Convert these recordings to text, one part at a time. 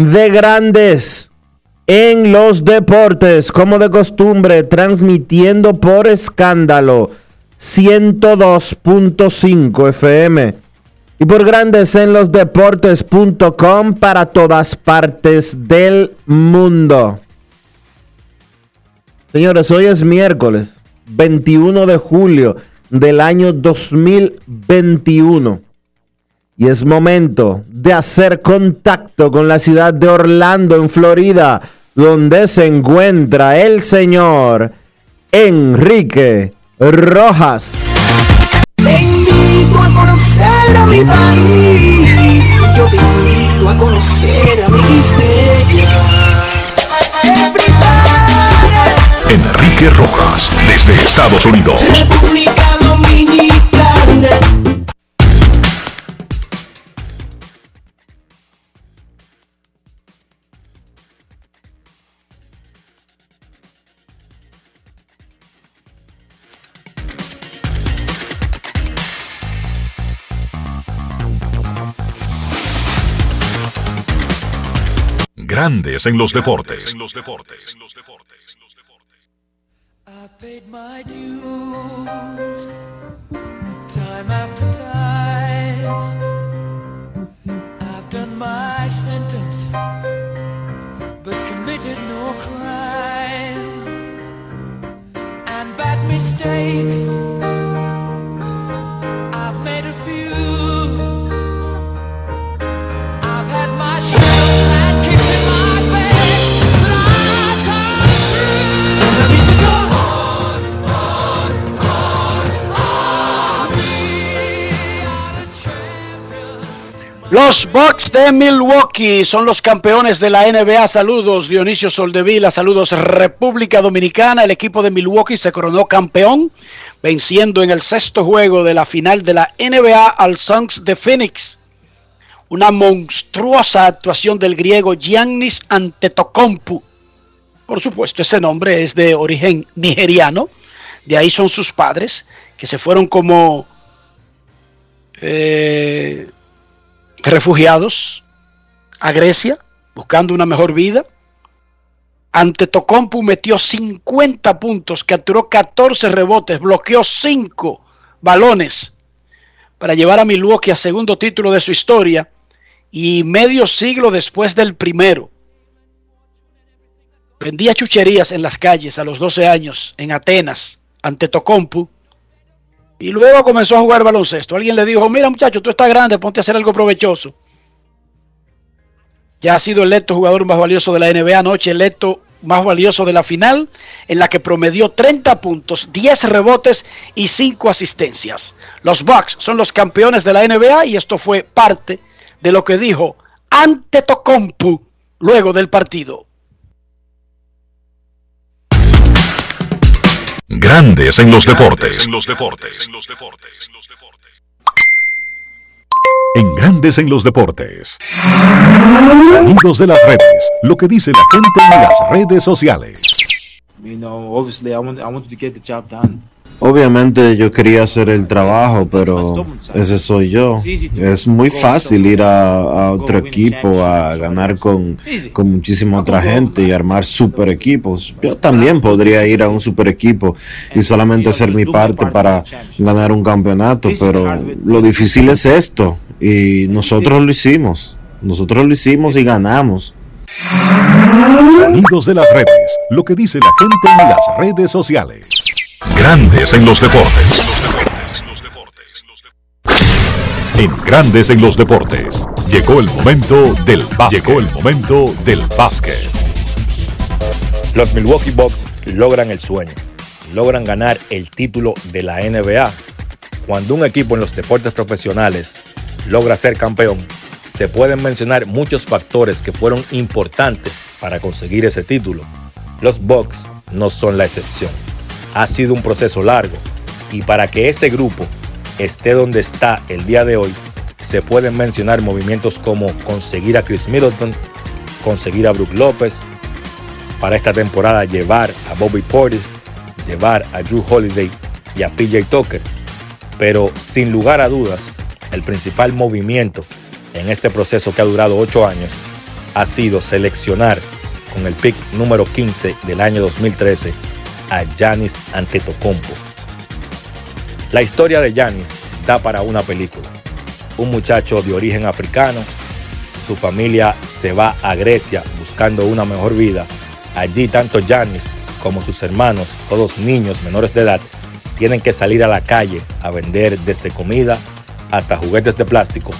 de Grandes en los Deportes, como de costumbre, transmitiendo por escándalo 102.5 FM y por Grandes en los Deportes.com para todas partes del mundo. Señores, hoy es miércoles 21 de julio del año 2021 y es momento de hacer contacto con la ciudad de Orlando, en Florida, donde se encuentra el señor Enrique Rojas. Te invito a conocer a mi país. Yo te invito a conocer a mi Enrique Rojas, desde Estados Unidos. República Dominicana. Grandes en los deportes. I've Los Bucks de Milwaukee son los campeones de la NBA. Saludos Dionisio Soldevila, saludos República Dominicana. El equipo de Milwaukee se coronó campeón, venciendo en el sexto juego de la final de la NBA al Suns de Phoenix. Una monstruosa actuación del griego Giannis Antetokounmpo. Por supuesto, ese nombre es de origen nigeriano. De ahí son sus padres, que se fueron como eh, refugiados a Grecia, buscando una mejor vida. Antetokounmpo metió 50 puntos, capturó 14 rebotes, bloqueó 5 balones para llevar a Milwaukee a segundo título de su historia y medio siglo después del primero. Vendía chucherías en las calles a los 12 años en Atenas, ante Tocompu. Y luego comenzó a jugar baloncesto. Alguien le dijo, mira muchacho, tú estás grande, ponte a hacer algo provechoso. Ya ha sido electo jugador más valioso de la NBA anoche, electo más valioso de la final, en la que promedió 30 puntos, 10 rebotes y 5 asistencias. Los Bucks son los campeones de la NBA y esto fue parte de lo que dijo Antetokounmpo luego del partido. Grandes en los deportes. en Grandes en los Deportes. Sonidos de las redes. Lo que dice la gente en las redes sociales. You know, obviously, I want I wanted to get the job done. Obviamente yo quería hacer el trabajo, pero ese soy yo. Es muy fácil ir a, a otro equipo a ganar con, con muchísima otra gente y armar super equipos. Yo también podría ir a un super equipo y solamente hacer mi parte para ganar un campeonato, pero lo difícil es esto y nosotros lo hicimos. Nosotros lo hicimos y ganamos. Sonidos de las redes. Lo que dice la gente en las redes sociales. Grandes en los deportes. En Grandes en los deportes. Llegó el momento del básquet. Llegó el momento del básquet. Los Milwaukee Bucks logran el sueño, logran ganar el título de la NBA. Cuando un equipo en los deportes profesionales logra ser campeón, se pueden mencionar muchos factores que fueron importantes para conseguir ese título. Los Bucks no son la excepción. Ha sido un proceso largo y para que ese grupo esté donde está el día de hoy, se pueden mencionar movimientos como conseguir a Chris Middleton, conseguir a Brook López, para esta temporada llevar a Bobby Portis, llevar a Drew Holiday y a PJ Tucker. Pero sin lugar a dudas, el principal movimiento en este proceso que ha durado ocho años ha sido seleccionar con el pick número 15 del año 2013 a Giannis Antetokounmpo. La historia de Giannis da para una película. Un muchacho de origen africano, su familia se va a Grecia buscando una mejor vida. Allí tanto Giannis como sus hermanos, todos niños menores de edad, tienen que salir a la calle a vender desde comida hasta juguetes de plástico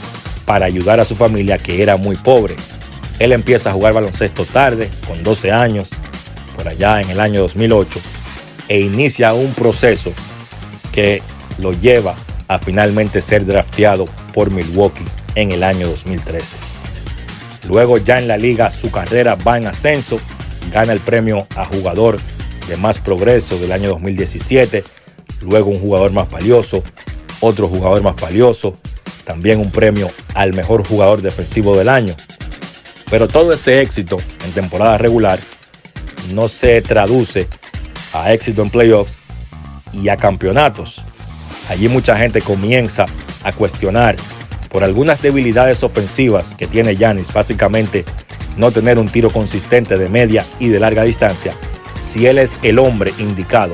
para ayudar a su familia que era muy pobre. Él empieza a jugar baloncesto tarde, con 12 años, por allá en el año 2008, e inicia un proceso que lo lleva a finalmente ser drafteado por Milwaukee en el año 2013. Luego ya en la liga su carrera va en ascenso, gana el premio a jugador de más progreso del año 2017, luego un jugador más valioso, otro jugador más valioso, también un premio al mejor jugador defensivo del año. Pero todo ese éxito en temporada regular no se traduce a éxito en playoffs y a campeonatos. Allí mucha gente comienza a cuestionar por algunas debilidades ofensivas que tiene Yanis, básicamente no tener un tiro consistente de media y de larga distancia, si él es el hombre indicado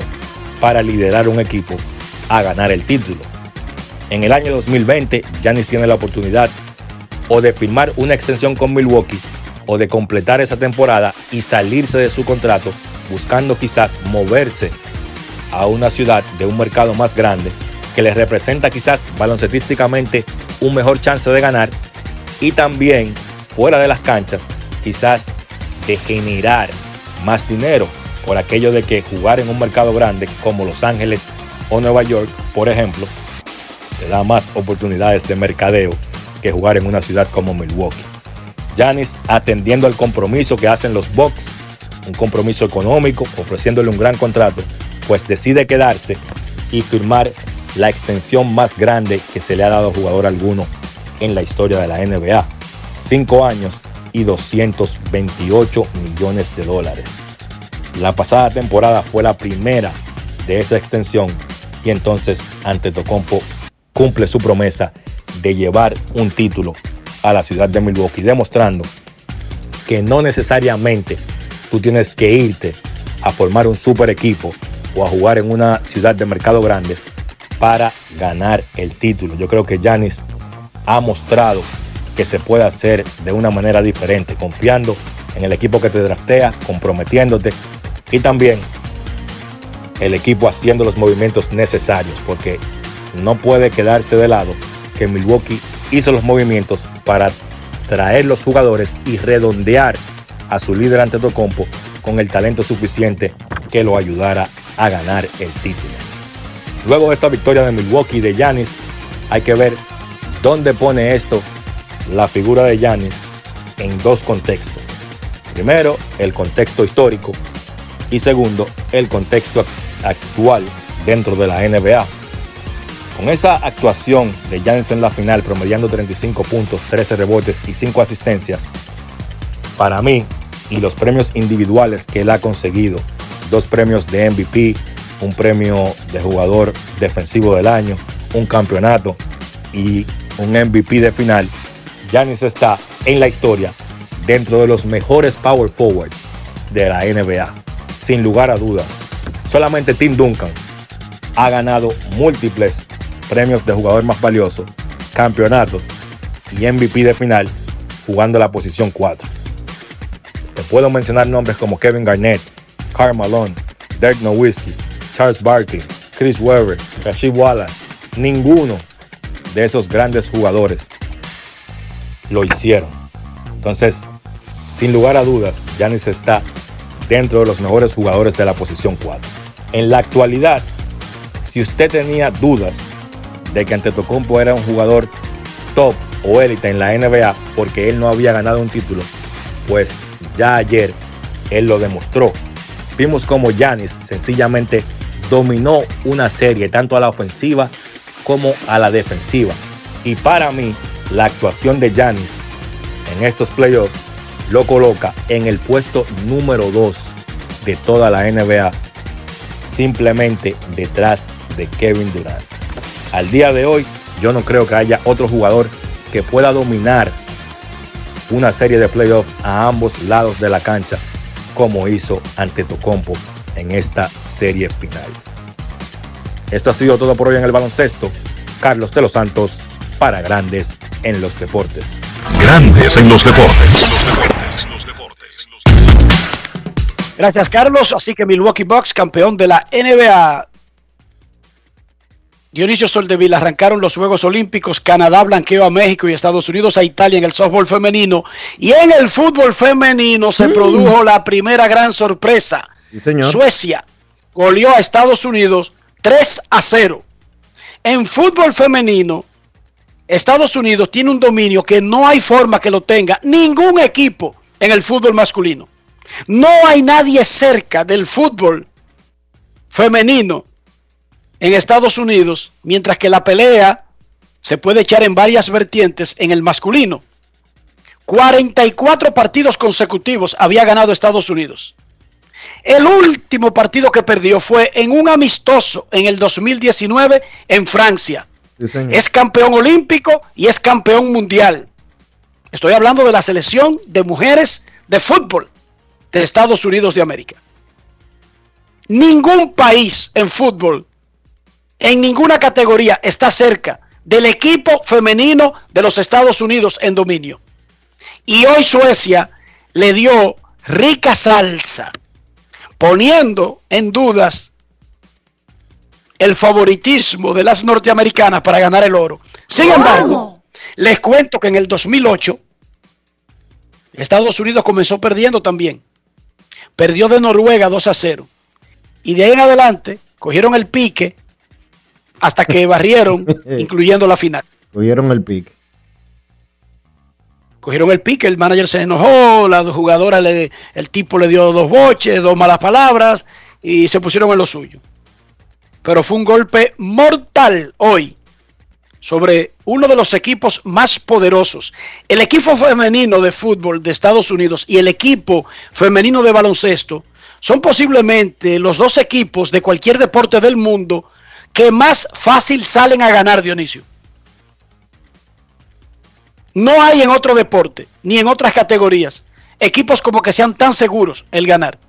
para liderar un equipo a ganar el título. En el año 2020, Yanis tiene la oportunidad o de firmar una extensión con Milwaukee o de completar esa temporada y salirse de su contrato buscando quizás moverse a una ciudad de un mercado más grande que les representa quizás baloncetísticamente un mejor chance de ganar y también fuera de las canchas quizás de generar más dinero por aquello de que jugar en un mercado grande como Los Ángeles o Nueva York, por ejemplo, te da más oportunidades de mercadeo que jugar en una ciudad como Milwaukee. Giannis atendiendo al compromiso que hacen los Bucks, un compromiso económico, ofreciéndole un gran contrato, pues decide quedarse y firmar la extensión más grande que se le ha dado a jugador alguno en la historia de la NBA. Cinco años y 228 millones de dólares. La pasada temporada fue la primera de esa extensión y entonces Antetokounmpo cumple su promesa de llevar un título a la ciudad de Milwaukee, demostrando que no necesariamente tú tienes que irte a formar un super equipo o a jugar en una ciudad de mercado grande para ganar el título. Yo creo que Giannis ha mostrado que se puede hacer de una manera diferente, confiando en el equipo que te draftea, comprometiéndote y también el equipo haciendo los movimientos necesarios, porque no puede quedarse de lado que Milwaukee hizo los movimientos para traer los jugadores y redondear a su líder ante Tocompo con el talento suficiente que lo ayudara a ganar el título. Luego de esta victoria de Milwaukee de Giannis, hay que ver dónde pone esto la figura de Giannis en dos contextos. Primero, el contexto histórico y segundo, el contexto actual dentro de la NBA. Con esa actuación de Giannis en la final, promediando 35 puntos, 13 rebotes y 5 asistencias, para mí, y los premios individuales que él ha conseguido, dos premios de MVP, un premio de jugador defensivo del año, un campeonato y un MVP de final, Giannis está en la historia dentro de los mejores power forwards de la NBA, sin lugar a dudas. Solamente Tim Duncan ha ganado múltiples premios de jugador más valioso, campeonatos y MVP de final jugando la posición 4. Te puedo mencionar nombres como Kevin Garnett, Karl Malone, Dirk Nowitzki, Charles Barkley, Chris Webber, Rasheed Wallace. Ninguno de esos grandes jugadores lo hicieron. Entonces, sin lugar a dudas, Giannis está dentro de los mejores jugadores de la posición 4. En la actualidad, si usted tenía dudas de que Antetokounmpo era un jugador top o élite en la NBA porque él no había ganado un título, pues ya ayer él lo demostró. Vimos como Giannis sencillamente dominó una serie tanto a la ofensiva como a la defensiva. Y para mí, la actuación de Giannis en estos playoffs lo coloca en el puesto número 2 de toda la NBA, simplemente detrás de Kevin Durant. Al día de hoy, yo no creo que haya otro jugador que pueda dominar una serie de playoffs a ambos lados de la cancha como hizo ante Tocompo en esta serie final. Esto ha sido todo por hoy en el baloncesto. Carlos de los Santos para Grandes en los Deportes. Grandes en los deportes. Gracias, Carlos. Así que Milwaukee Bucks, campeón de la NBA. Dionisio Soldevila arrancaron los Juegos Olímpicos. Canadá blanqueó a México y Estados Unidos a Italia en el softball femenino. Y en el fútbol femenino se produjo la primera gran sorpresa. Sí, señor. Suecia goleó a Estados Unidos 3 a 0. En fútbol femenino, Estados Unidos tiene un dominio que no hay forma que lo tenga ningún equipo en el fútbol masculino. No hay nadie cerca del fútbol femenino en Estados Unidos, mientras que la pelea se puede echar en varias vertientes en el masculino. 44 partidos consecutivos había ganado Estados Unidos. El último partido que perdió fue en un amistoso en el 2019 en Francia. Sí. Es campeón olímpico y es campeón mundial. Estoy hablando de la selección de mujeres de fútbol de Estados Unidos de América. Ningún país en fútbol, en ninguna categoría, está cerca del equipo femenino de los Estados Unidos en dominio. Y hoy Suecia le dio rica salsa, poniendo en dudas el favoritismo de las norteamericanas para ganar el oro. Sin embargo, les cuento que en el 2008 Estados Unidos comenzó perdiendo también. Perdió de Noruega 2 a 0. Y de ahí en adelante cogieron el pique hasta que barrieron, incluyendo la final. Cogieron el pick. Cogieron el pique, el manager se enojó, la jugadora, le, el tipo le dio dos boches, dos malas palabras y se pusieron en lo suyo. Pero fue un golpe mortal hoy sobre uno de los equipos más poderosos. El equipo femenino de fútbol de Estados Unidos y el equipo femenino de baloncesto son posiblemente los dos equipos de cualquier deporte del mundo que más fácil salen a ganar, Dionisio. No hay en otro deporte, ni en otras categorías, equipos como que sean tan seguros el ganar.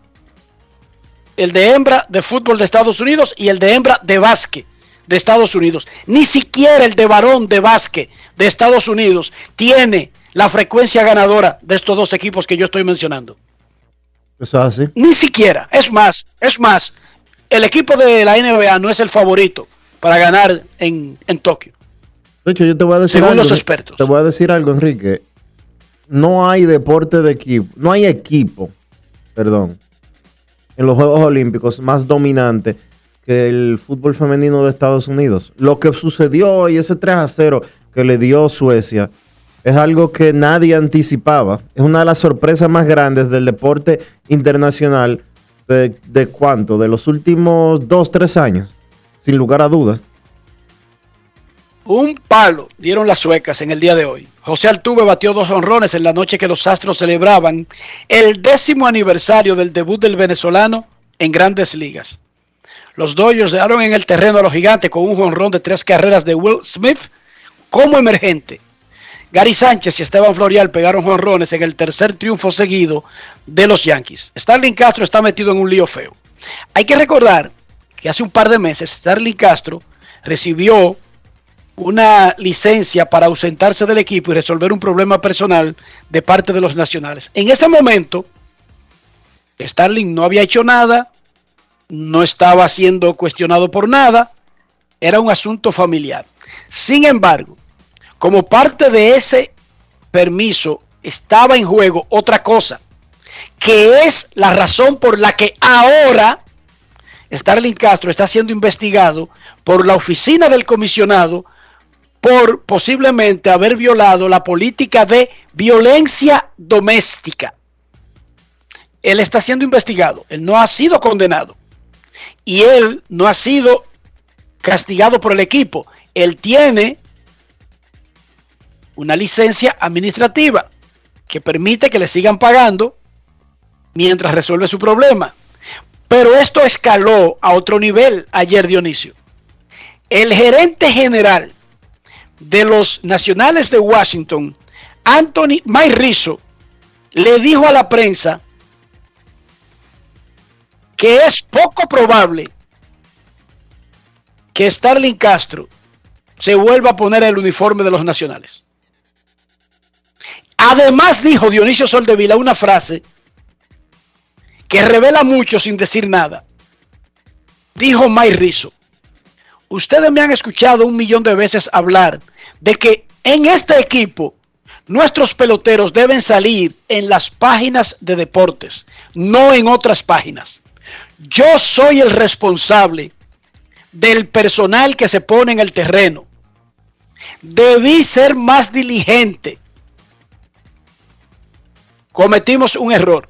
El de hembra de fútbol de Estados Unidos y el de hembra de básquet de Estados Unidos. Ni siquiera el de varón de básquet de Estados Unidos tiene la frecuencia ganadora de estos dos equipos que yo estoy mencionando. Eso es así. Ni siquiera. Es más, es más, el equipo de la NBA no es el favorito para ganar en, en Tokio. De hecho, yo te voy a decir Según algo. los expertos. Te voy a decir algo, Enrique. No hay deporte de equipo, no hay equipo, perdón, en los Juegos Olímpicos más dominante que el fútbol femenino de Estados Unidos. Lo que sucedió hoy, ese 3 a 0 que le dio Suecia, es algo que nadie anticipaba. Es una de las sorpresas más grandes del deporte internacional de, cuánto, de los últimos dos, tres años, sin lugar a dudas. Un palo dieron las suecas en el día de hoy. José Altuve batió dos honrones en la noche que los Astros celebraban el décimo aniversario del debut del venezolano en grandes ligas. Los Dodgers dejaron en el terreno a los gigantes con un jonrón de tres carreras de Will Smith como emergente. Gary Sánchez y Esteban Florial pegaron jonrones en el tercer triunfo seguido de los Yankees. Starling Castro está metido en un lío feo. Hay que recordar que hace un par de meses Starling Castro recibió una licencia para ausentarse del equipo y resolver un problema personal de parte de los nacionales. En ese momento, Starling no había hecho nada, no estaba siendo cuestionado por nada, era un asunto familiar. Sin embargo, como parte de ese permiso estaba en juego otra cosa, que es la razón por la que ahora Starling Castro está siendo investigado por la oficina del comisionado por posiblemente haber violado la política de violencia doméstica. Él está siendo investigado, él no ha sido condenado y él no ha sido castigado por el equipo. Él tiene una licencia administrativa que permite que le sigan pagando mientras resuelve su problema. Pero esto escaló a otro nivel ayer, Dionisio. El gerente general de los Nacionales de Washington, Anthony Mike Rizzo, le dijo a la prensa que es poco probable que Starling Castro se vuelva a poner el uniforme de los Nacionales. Además dijo Dionisio Soldevila una frase que revela mucho sin decir nada. Dijo Mike Rizzo, ustedes me han escuchado un millón de veces hablar de que en este equipo nuestros peloteros deben salir en las páginas de deportes, no en otras páginas. Yo soy el responsable del personal que se pone en el terreno. Debí ser más diligente. Cometimos un error.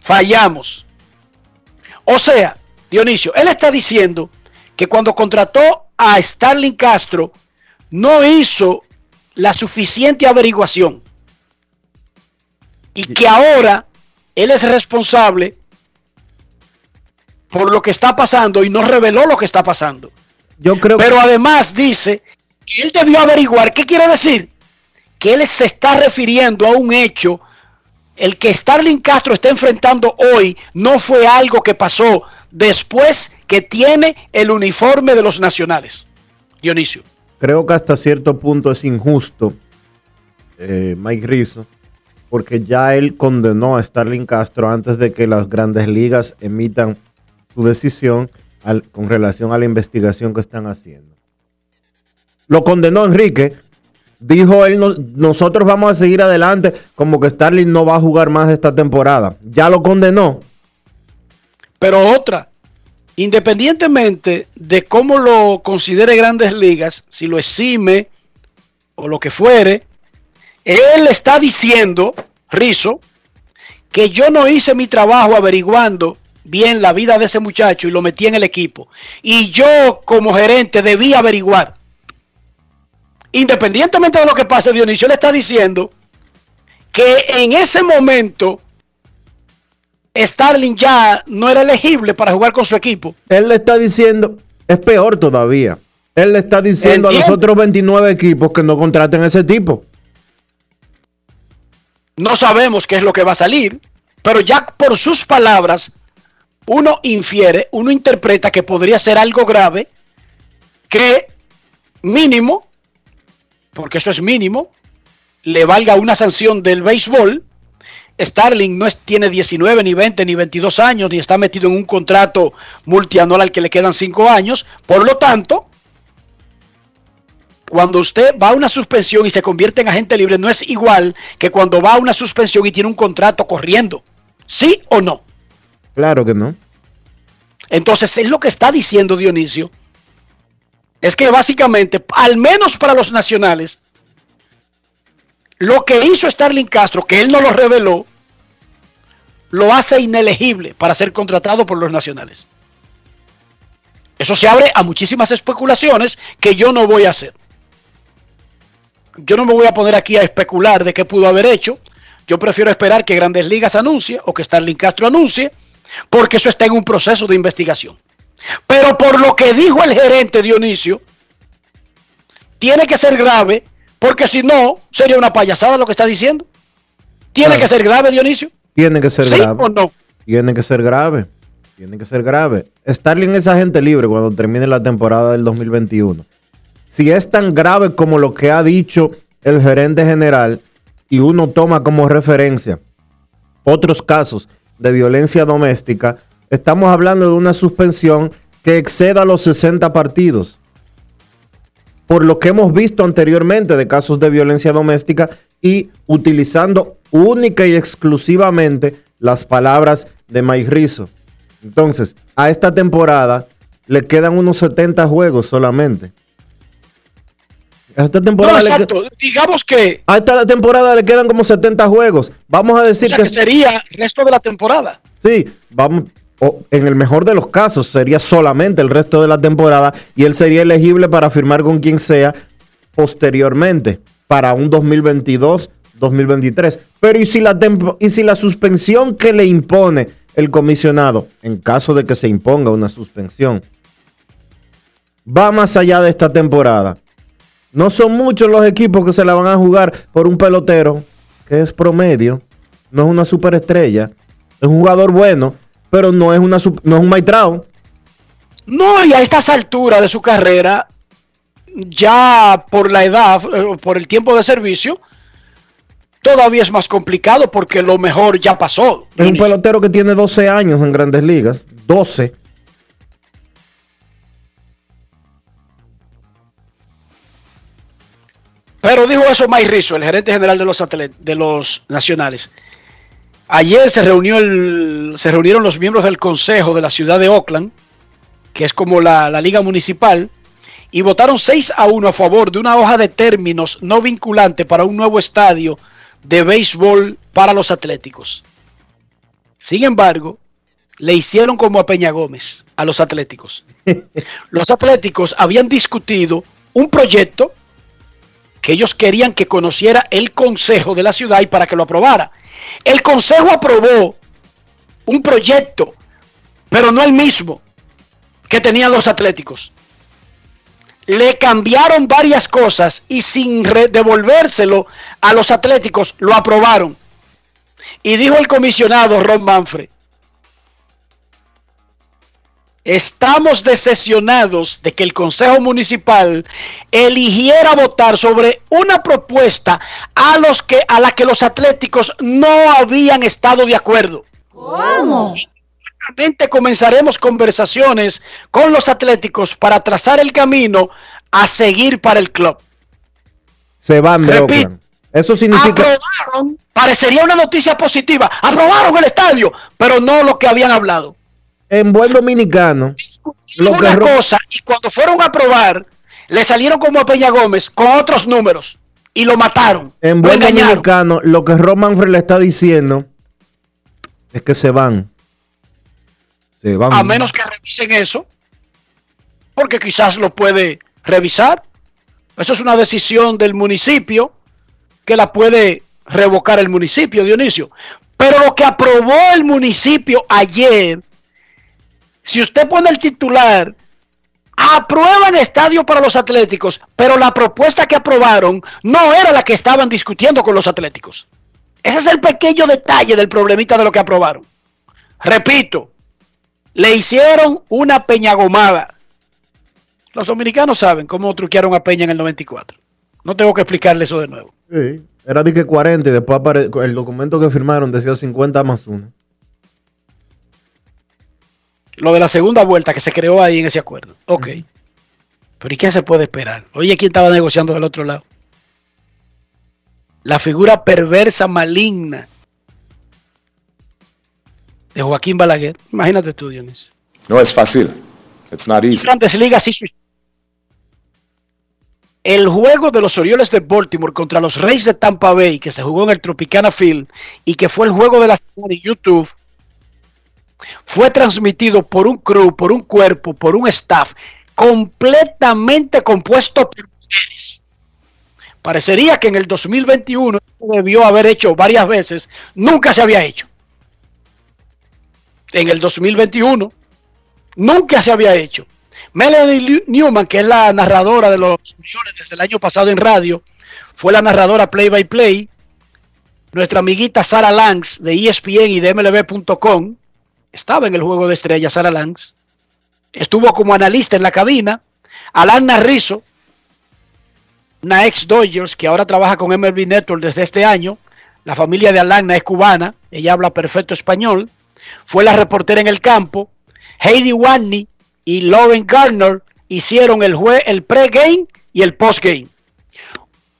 Fallamos. O sea, Dionisio, él está diciendo que cuando contrató a Starling Castro no hizo la suficiente averiguación y que ahora él es responsable por lo que está pasando y no reveló lo que está pasando. Yo creo Pero además dice que él debió averiguar. ¿Qué quiere decir? Que él se está refiriendo a un hecho. El que Starling Castro está enfrentando hoy no fue algo que pasó después que tiene el uniforme de los nacionales. Dionisio. creo que hasta cierto punto es injusto eh, Mike Rizzo, porque ya él condenó a Starling Castro antes de que las grandes ligas emitan su decisión con relación a la investigación que están haciendo. Lo condenó Enrique, dijo él, "No- nosotros vamos a seguir adelante como que Starling no va a jugar más esta temporada. Ya lo condenó. Pero otra, independientemente de cómo lo considere grandes ligas, si lo exime o lo que fuere, él está diciendo, Rizo, que yo no hice mi trabajo averiguando bien la vida de ese muchacho y lo metí en el equipo. Y yo como gerente debí averiguar. Independientemente de lo que pase, Dionisio le está diciendo que en ese momento Starling ya no era elegible para jugar con su equipo. Él le está diciendo, es peor todavía. Él le está diciendo a los otros 29 equipos que no contraten a ese tipo. No sabemos qué es lo que va a salir, pero ya por sus palabras uno infiere, uno interpreta que podría ser algo grave que mínimo, porque eso es mínimo, le valga una sanción del béisbol. Starling no es- tiene 19, ni 20, ni 22 años, ni está metido en un contrato multianual al que le quedan 5 años. Por lo tanto, cuando usted va a una suspensión y se convierte en agente libre, no es igual que cuando va a una suspensión y tiene un contrato corriendo. ¿Sí o no? Claro que no. Entonces, es lo que está diciendo Dionisio. Es que básicamente, al menos para los nacionales, lo que hizo Starling Castro, que él no lo reveló, lo hace inelegible para ser contratado por los nacionales. Eso se abre a muchísimas especulaciones que yo no voy a hacer. yo no me voy a poner aquí a especular de qué pudo haber hecho. Yo prefiero esperar que Grandes Ligas anuncie o que Starling Castro anuncie, porque eso está en un proceso de investigación. Pero por lo que dijo el gerente Dionisio, tiene que ser grave, porque si no, sería una payasada lo que está diciendo. Tiene Claro. que ser grave, Dionisio. Tiene que ser ¿Sí grave. o no? Tiene que ser grave. Tiene que ser grave. Starling es agente libre cuando termine la temporada del 2021. Si es tan grave como lo que ha dicho el gerente general y uno toma como referencia otros casos de violencia doméstica, estamos hablando de una suspensión que exceda los 60 partidos. Por lo que hemos visto anteriormente de casos de violencia doméstica y utilizando única y exclusivamente las palabras de Mike Rizzo. Entonces, a esta temporada le quedan unos 70 juegos solamente. A esta No, temporada, le, exacto. Digamos que, a esta temporada le quedan como 70 juegos. Vamos a o decir sea, que, que sería el resto de la temporada. sí, vamos, o en el mejor de los casos sería solamente el resto de la temporada y él sería elegible para firmar con quien sea posteriormente para un 2022, 2023. Pero ¿y si la y si la suspensión que le impone el comisionado, en caso de que se imponga una suspensión, va más allá de esta temporada? No son muchos los equipos que se la van a jugar por un pelotero que es promedio, no es una superestrella, es un jugador bueno, pero no es una no es un Maitrao. No, y a estas alturas de su carrera, ya por la edad, eh, por el tiempo de servicio, todavía es más complicado porque lo mejor ya pasó. Es un pelotero que tiene 12 años en Grandes Ligas, 12. Pero dijo eso Mike Rizzo, el gerente general de los de los nacionales. Ayer se reunió el, se reunieron los miembros del consejo de la ciudad de Oakland, que es como la, la liga municipal, y votaron 6 a 1 a favor de una hoja de términos no vinculante para un nuevo estadio de béisbol para los atléticos. Sin embargo, le hicieron como a Peña Gómez, a los atléticos. Los atléticos habían discutido un proyecto que ellos querían que conociera el consejo de la ciudad y para que lo aprobara. El consejo aprobó un proyecto, pero no el mismo que tenían los atléticos. Le cambiaron varias cosas y sin devolvérselo a los atléticos lo aprobaron. Y dijo el comisionado Ron Manfred, estamos decepcionados de que el Consejo Municipal eligiera votar sobre una propuesta a, los que, a la que los atléticos no habían estado de acuerdo. ¿Cómo? Inmediatamente comenzaremos conversaciones con los atléticos para trazar el camino a seguir para el club. Se van de Repito. Eso significa Aprobaron, parecería una noticia positiva, aprobaron el estadio, pero no lo que habían hablado. En buen dominicano, Lo una cosa y cuando fueron a aprobar le salieron como a Peña Gómez con otros números y lo mataron. en buen dominicano, lo que Roman Manfred le está diciendo es que se van. Se van. A menos que revisen eso, porque quizás lo puede revisar. Eso es una decisión del municipio que la puede revocar el municipio, Dionisio. Pero lo que aprobó el municipio ayer, si usted pone el titular, aprueban estadio para los atléticos, pero la propuesta que aprobaron no era la que estaban discutiendo con los atléticos. Ese es el pequeño detalle del problemita de lo que aprobaron. Repito, le hicieron una peñagomada. Los dominicanos saben cómo truquearon a Peña en el 94. No tengo que explicarle eso de nuevo. Sí, Era de que 40 y después el documento que firmaron decía 50 más 1. Lo de la segunda vuelta que se creó ahí en ese acuerdo. Ok. Pero ¿y qué se puede esperar? Oye, ¿quién estaba negociando del otro lado? La figura perversa, maligna de Joaquín Balaguer. Imagínate tú, Dionisio. No es fácil. It's not easy. Grandes Ligas hizo el juego de los Orioles de Baltimore contra los Reyes de Tampa Bay, que se jugó en el Tropicana Field y que fue el juego de la semana en YouTube, fue transmitido por un crew, por un cuerpo, por un staff completamente compuesto por mujeres. Parecería que en el 2021 se debió haber hecho varias veces, nunca se había hecho. En el 2021 nunca se había hecho. Melanie Newman, que es la narradora de los desde el año pasado en radio, fue la narradora play by play. Nuestra amiguita Sara Langs de ESPN y de MLB.com estaba en el juego de estrellas, Sara Langs. Estuvo como analista en la cabina. Alana Rizzo, una ex Dodgers que ahora trabaja con MLB Network desde este año. La familia de Alana es cubana, ella habla perfecto español. Fue la reportera en el campo. Heidi Watney y Lauren Gardner hicieron el, jue- el pre-game y el post-game.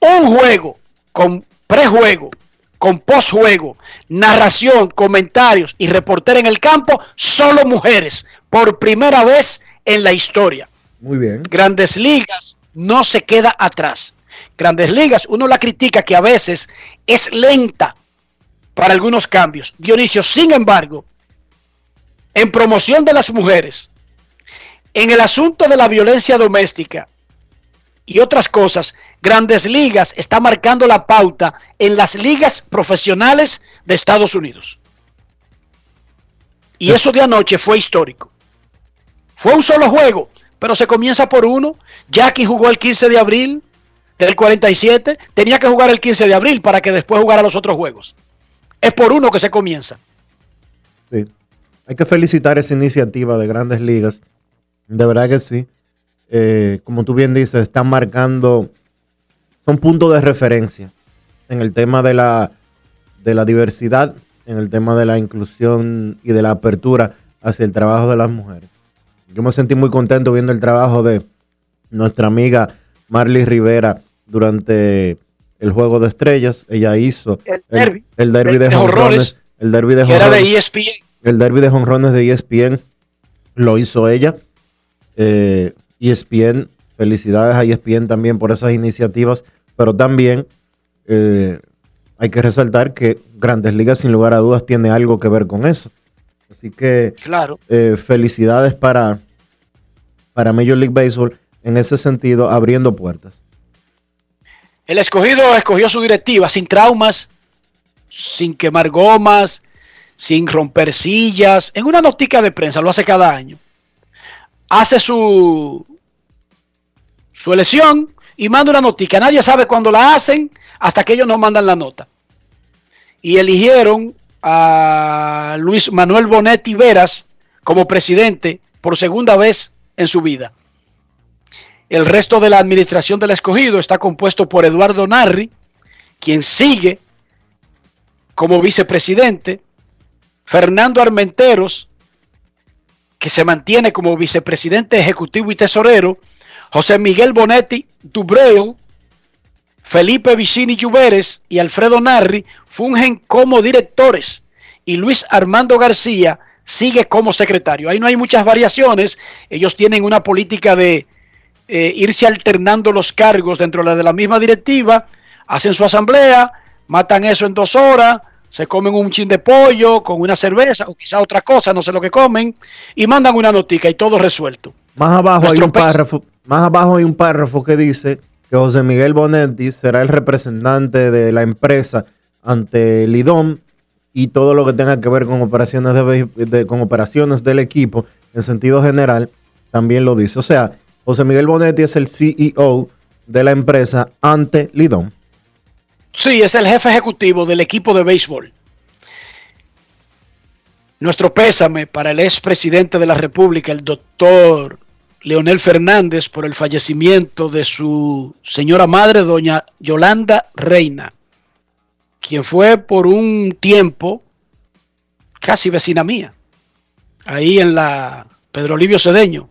Un juego con prejuego, con postjuego, narración, comentarios y reportera en el campo, solo mujeres, por primera vez en la historia. Muy bien. Grandes Ligas no se queda atrás. Grandes Ligas, uno la critica que a veces es lenta para algunos cambios. Dionisio, sin embargo, en promoción de las mujeres, en el asunto de la violencia doméstica y otras cosas, Grandes Ligas está marcando la pauta en las ligas profesionales de Estados Unidos. Y eso de anoche fue histórico. Fue un solo juego, pero se comienza por uno. Jackie jugó el 15 de abril del 47. Tenía que jugar el 15 de abril para que después jugara los otros juegos. Es por uno que se comienza. Sí. Hay que felicitar esa iniciativa de grandes ligas. De verdad que sí. Eh, como tú bien dices, están marcando, son puntos de referencia en el tema de la, de la diversidad, en el tema de la inclusión y de la apertura hacia el trabajo de las mujeres. Yo me sentí muy contento viendo el trabajo de nuestra amiga Marley Rivera durante el juego de estrellas. Ella hizo El derby de De el derby de Que era de E. ESPN. El derby de jonrones de E ESPN lo hizo ella. Eh, ESPN, felicidades a ESPN también por esas iniciativas, pero también eh, hay que resaltar que Grandes Ligas sin lugar a dudas tiene algo que ver con eso. Así que Claro. eh, felicidades para, para Major League Baseball en ese sentido, abriendo puertas. El escogido escogió su directiva sin traumas, sin quemar gomas, sin romper sillas, en una notica de prensa, lo hace cada año. Hace su, su elección y manda una notica. Nadie sabe cuándo la hacen hasta que ellos no mandan la nota. Y eligieron a Luis Manuel Bonetti Veras como presidente por segunda vez en su vida. El resto de la administración del escogido está compuesto por Eduardo Narri, quien sigue como vicepresidente, Fernando Armenteros, que se mantiene como vicepresidente ejecutivo y tesorero, José Miguel Bonetti Dubreu, Felipe Vicini Lluveres y Alfredo Narri fungen como directores y Luis Armando García sigue como secretario. Ahí no hay muchas variaciones, ellos tienen una política de eh, irse alternando los cargos dentro de la, de la misma directiva, hacen su asamblea, matan eso en dos horas, se comen un chin de pollo con una cerveza o quizá otra cosa, no sé lo que comen, y mandan una notica y todo resuelto. Más abajo hay un párrafo, más abajo hay un párrafo que dice que José Miguel Bonetti será el representante de la empresa ante el y todo lo que tenga que ver con operaciones de, con operaciones del equipo en sentido general también lo dice. O sea, José Miguel Bonetti es el CEO de la empresa ante Lidom. Sí, es el jefe ejecutivo del equipo de béisbol. Nuestro pésame para el expresidente de la República, el doctor Leonel Fernández, por el fallecimiento de su señora madre, doña Yolanda Reina, quien fue por un tiempo casi vecina mía, ahí en la Pedro Livio Cedeño.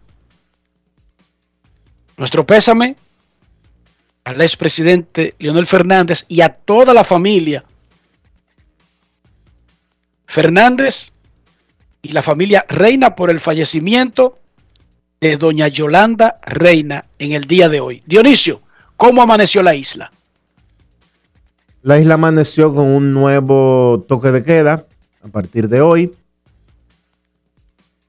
Nuestro pésame al expresidente Leonel Fernández y a toda la familia Fernández y la familia Reina por el fallecimiento de doña Yolanda Reina en el día de hoy. Dionisio, ¿cómo amaneció la isla? La isla amaneció con un nuevo toque de queda a partir de hoy.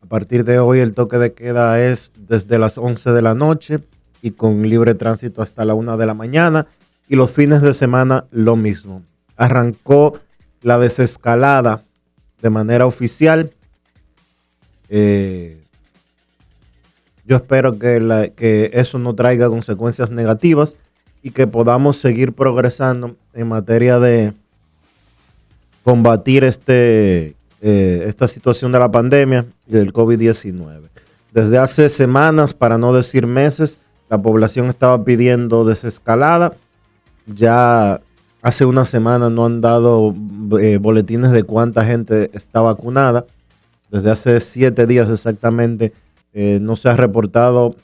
A partir de hoy el toque de queda es desde las 11 de la noche y con libre tránsito hasta la 1 de la mañana. y los fines de semana lo mismo. Arrancó la desescalada de manera oficial. Eh, yo espero que, la- que eso no traiga consecuencias negativas y que podamos seguir progresando en materia de combatir este, eh, esta situación de la pandemia y del COVID-19. Desde hace semanas, para no decir meses, la población estaba pidiendo desescalada. Ya hace una semana no han dado eh, boletines de cuánta gente está vacunada. Desde hace siete días exactamente eh, no se ha reportado,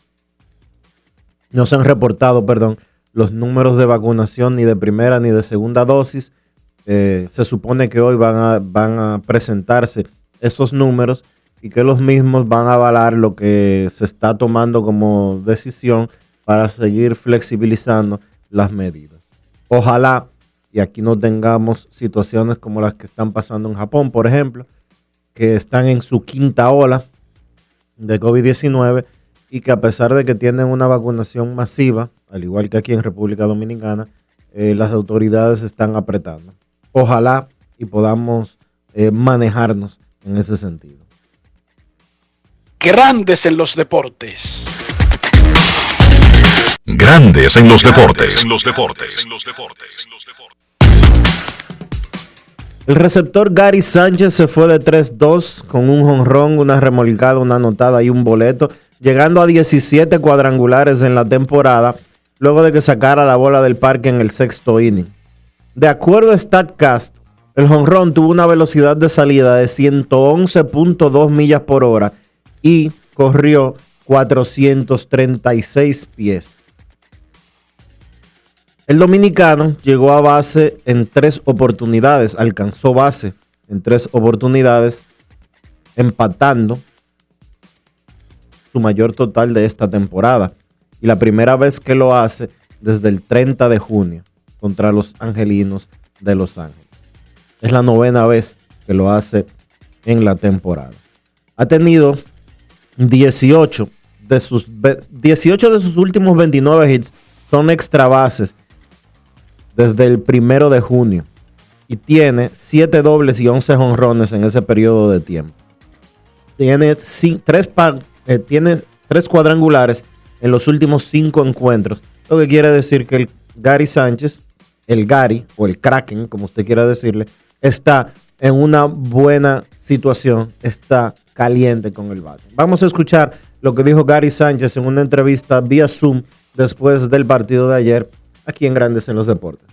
no se han reportado, perdón, los números de vacunación ni de primera ni de segunda dosis. Eh, se supone que hoy van a, van a presentarse esos números y que los mismos van a avalar lo que se está tomando como decisión para seguir flexibilizando las medidas. Ojalá y aquí no tengamos situaciones como las que están pasando en Japón, por ejemplo, que están en su quinta ola de COVID-19 y que a pesar de que tienen una vacunación masiva, al igual que aquí en República Dominicana, eh, las autoridades están apretando. Ojalá y podamos eh, manejarnos en ese sentido. Grandes en los deportes. Grandes en los deportes. En los deportes. El receptor Gary Sánchez se fue de 3-2 con un jonrón, una remolcada, una anotada y un boleto, llegando a 17 cuadrangulares en la temporada, luego de que sacara la bola del parque en el sexto inning. De acuerdo a StatCast, el jonrón tuvo una velocidad de salida de 111.2 millas por hora y corrió 436 pies. El dominicano llegó a base en tres oportunidades, alcanzó base en tres oportunidades, empatando su mayor total de esta temporada. Y la primera vez que lo hace desde el 30 de junio contra los Angelinos de Los Ángeles. Es la novena vez que lo hace en la temporada. Ha tenido 18 de sus, ve- 18 de sus últimos 29 hits son extra bases desde el primero de junio y tiene 7 dobles y 11 jonrones en ese periodo de tiempo. Tiene, ci- tres, pa- eh, tiene tres cuadrangulares en los últimos 5 encuentros, lo que quiere decir que el Gary Sánchez, el Gary o el Kraken, como usted quiera decirle, está en una buena situación, está caliente con el bate. Vamos a escuchar lo que dijo Gary Sánchez en una entrevista vía Zoom después del partido de ayer aquí en Grandes en los Deportes.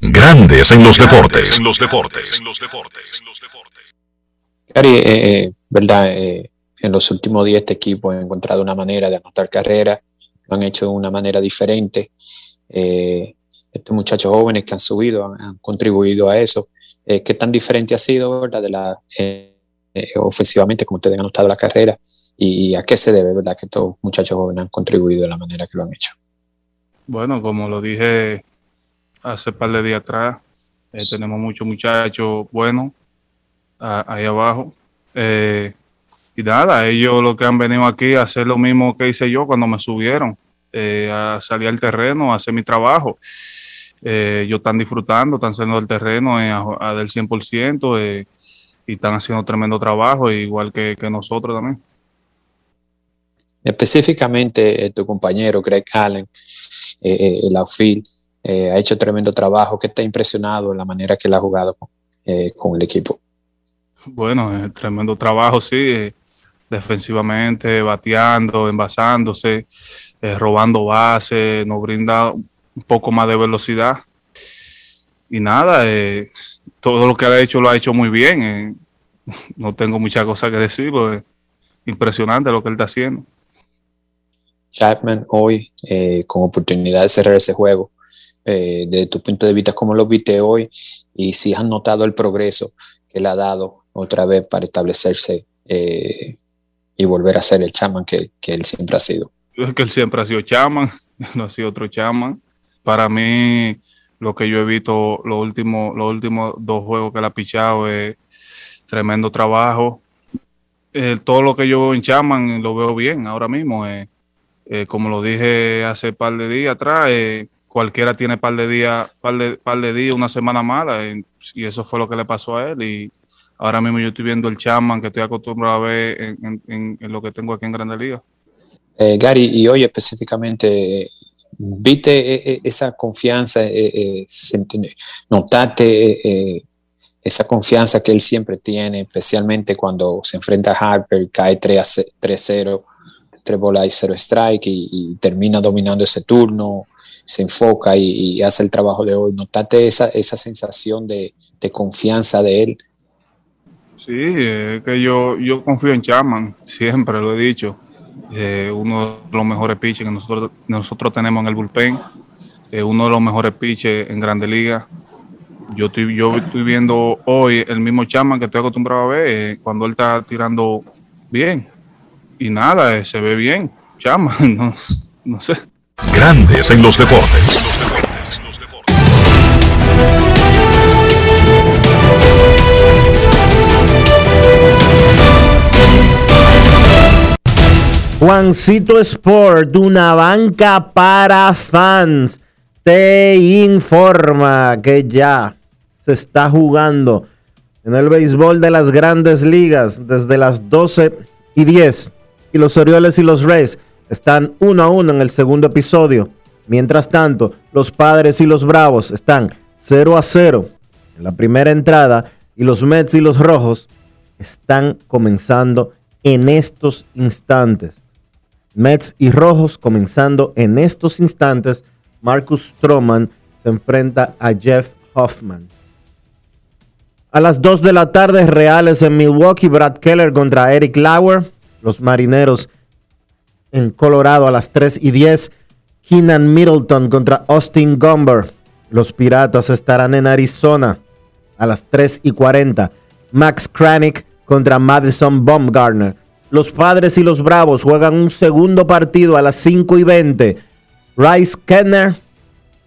Grandes en los deportes. En los deportes. En los deportes. Gary, eh, eh, verdad, eh, en los últimos días este equipo ha encontrado una manera de anotar carreras, lo han hecho de una manera diferente. Eh, estos muchachos jóvenes que han subido han, han contribuido a eso. Eh, ¿Qué tan diferente ha sido, verdad, de la, eh, eh, ofensivamente, como ustedes han anotado la carrera? ¿Y a qué se debe, verdad, que estos muchachos jóvenes han contribuido de la manera que lo han hecho? Bueno, como lo dije hace un par de días atrás, eh, tenemos muchos muchachos buenos ahí abajo. Eh, y nada, ellos lo que han venido aquí a hacer lo mismo que hice yo cuando me subieron, eh, a salir al terreno, a hacer mi trabajo. Ellos están disfrutando, están saliendo del terreno a, a del 100% eh, y están haciendo tremendo trabajo, igual que, que nosotros también. Específicamente, eh, tu compañero Greg Allen, eh, eh, el outfield, ha hecho tremendo trabajo. que está impresionado en la manera que él ha jugado con, el equipo? Bueno, tremendo trabajo, sí, defensivamente, bateando, envasándose, robando bases, nos brinda un poco más de velocidad. Y nada, todo lo que ha hecho lo ha hecho muy bien. no tengo muchas cosas que decir, pues impresionante lo que él está haciendo. Chapman hoy, eh, con oportunidad de cerrar ese juego, eh, de tu punto de vista, ¿cómo lo viste hoy? Y si has notado el progreso que él ha dado otra vez para establecerse eh, y volver a ser el Chapman que, él siempre ha sido. es que él siempre ha sido chaman, no ha sido otro chaman. Para mí, lo que yo he visto los últimos, los últimos dos juegos que él ha pichado es tremendo trabajo. Eh, todo lo que yo veo en Chaman lo veo bien ahora mismo. eh. Eh, como lo dije hace par de días atrás, eh, cualquiera tiene par de días, par de, días, una semana mala, y eso fue lo que le pasó a él. Y ahora mismo yo estoy viendo el Chapman que estoy acostumbrado a ver en, lo que tengo aquí en Grande Liga. Eh, Gary, y hoy específicamente, ¿viste esa confianza? ¿Notaste esa confianza que él siempre tiene, especialmente cuando se enfrenta a Harper, cae 3 a ce- 3-0, 3 bolas y 0 strike y, termina dominando ese turno, se enfoca y, hace el trabajo de hoy? ¿Notaste esa, esa sensación de, de confianza de él? Sí, es que yo, yo confío en Chapman, siempre lo he dicho. Eh, uno de los mejores pitches que nosotros, nosotros tenemos en el bullpen, eh, uno de los mejores pitches en Grande Liga. Yo estoy, yo estoy viendo hoy el mismo Chapman que estoy acostumbrado a ver eh, cuando él está tirando bien. Y nada, eh, se ve bien. Chapman, no, no sé. Grandes en los deportes. Juancito Sport, una banca para fans, te informa que ya se está jugando en el béisbol de las grandes ligas desde las 12 y 10. Y los Orioles y los Rays están uno a uno en el segundo episodio. Mientras tanto, los Padres y los Bravos están 0 a 0 en la primera entrada y los Mets y los Rojos están comenzando en estos instantes. Mets y Rojos comenzando en estos instantes. Marcus Stroman se enfrenta a Jeff Hoffman. A las 2 de la tarde, Reales en Milwaukee, Brad Keller contra Eric Lauer. Los Marineros en Colorado a las 3 y 10. Keenan Middleton contra Austin Gomber. Los Piratas estarán en Arizona a las 3 y 40. Max Kranick contra Madison Baumgartner. Los Padres y los Bravos juegan un segundo partido a las 5 y 20. Bryce Kenner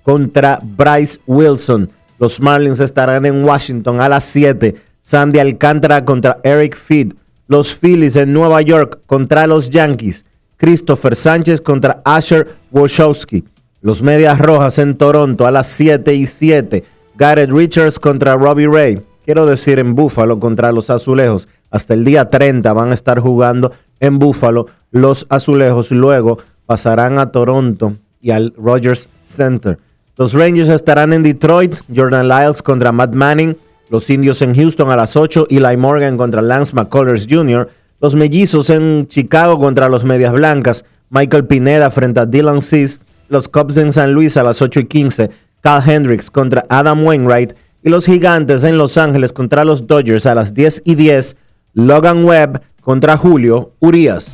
contra Bryce Wilson. Los Marlins estarán en Washington a las 7. Sandy Alcántara contra Eric Feed. Los Phillies en Nueva York contra los Yankees. Christopher Sánchez contra Asher Wojcicki. Los Medias Rojas en Toronto a las 7 y 7. Garrett Richards contra Robbie Ray. Quiero decir en Buffalo contra los Azulejos. Hasta el día 30 van a estar jugando en Buffalo los Azulejos. Luego pasarán a Toronto y al Rogers Center. Los Rangers estarán en Detroit. Jordan Lyles contra Matt Manning. Los Indios en Houston a las 8. Eli Morgan contra Lance McCullers Jr. Los Mellizos en Chicago contra los Medias Blancas. Michael Pineda frente a Dylan Cease. Los Cubs en San Luis a las 8 y 15. Cal Hendricks contra Adam Wainwright. Y los Gigantes en Los Ángeles contra los Dodgers a las 10 y 10. Logan Webb contra Julio Urias.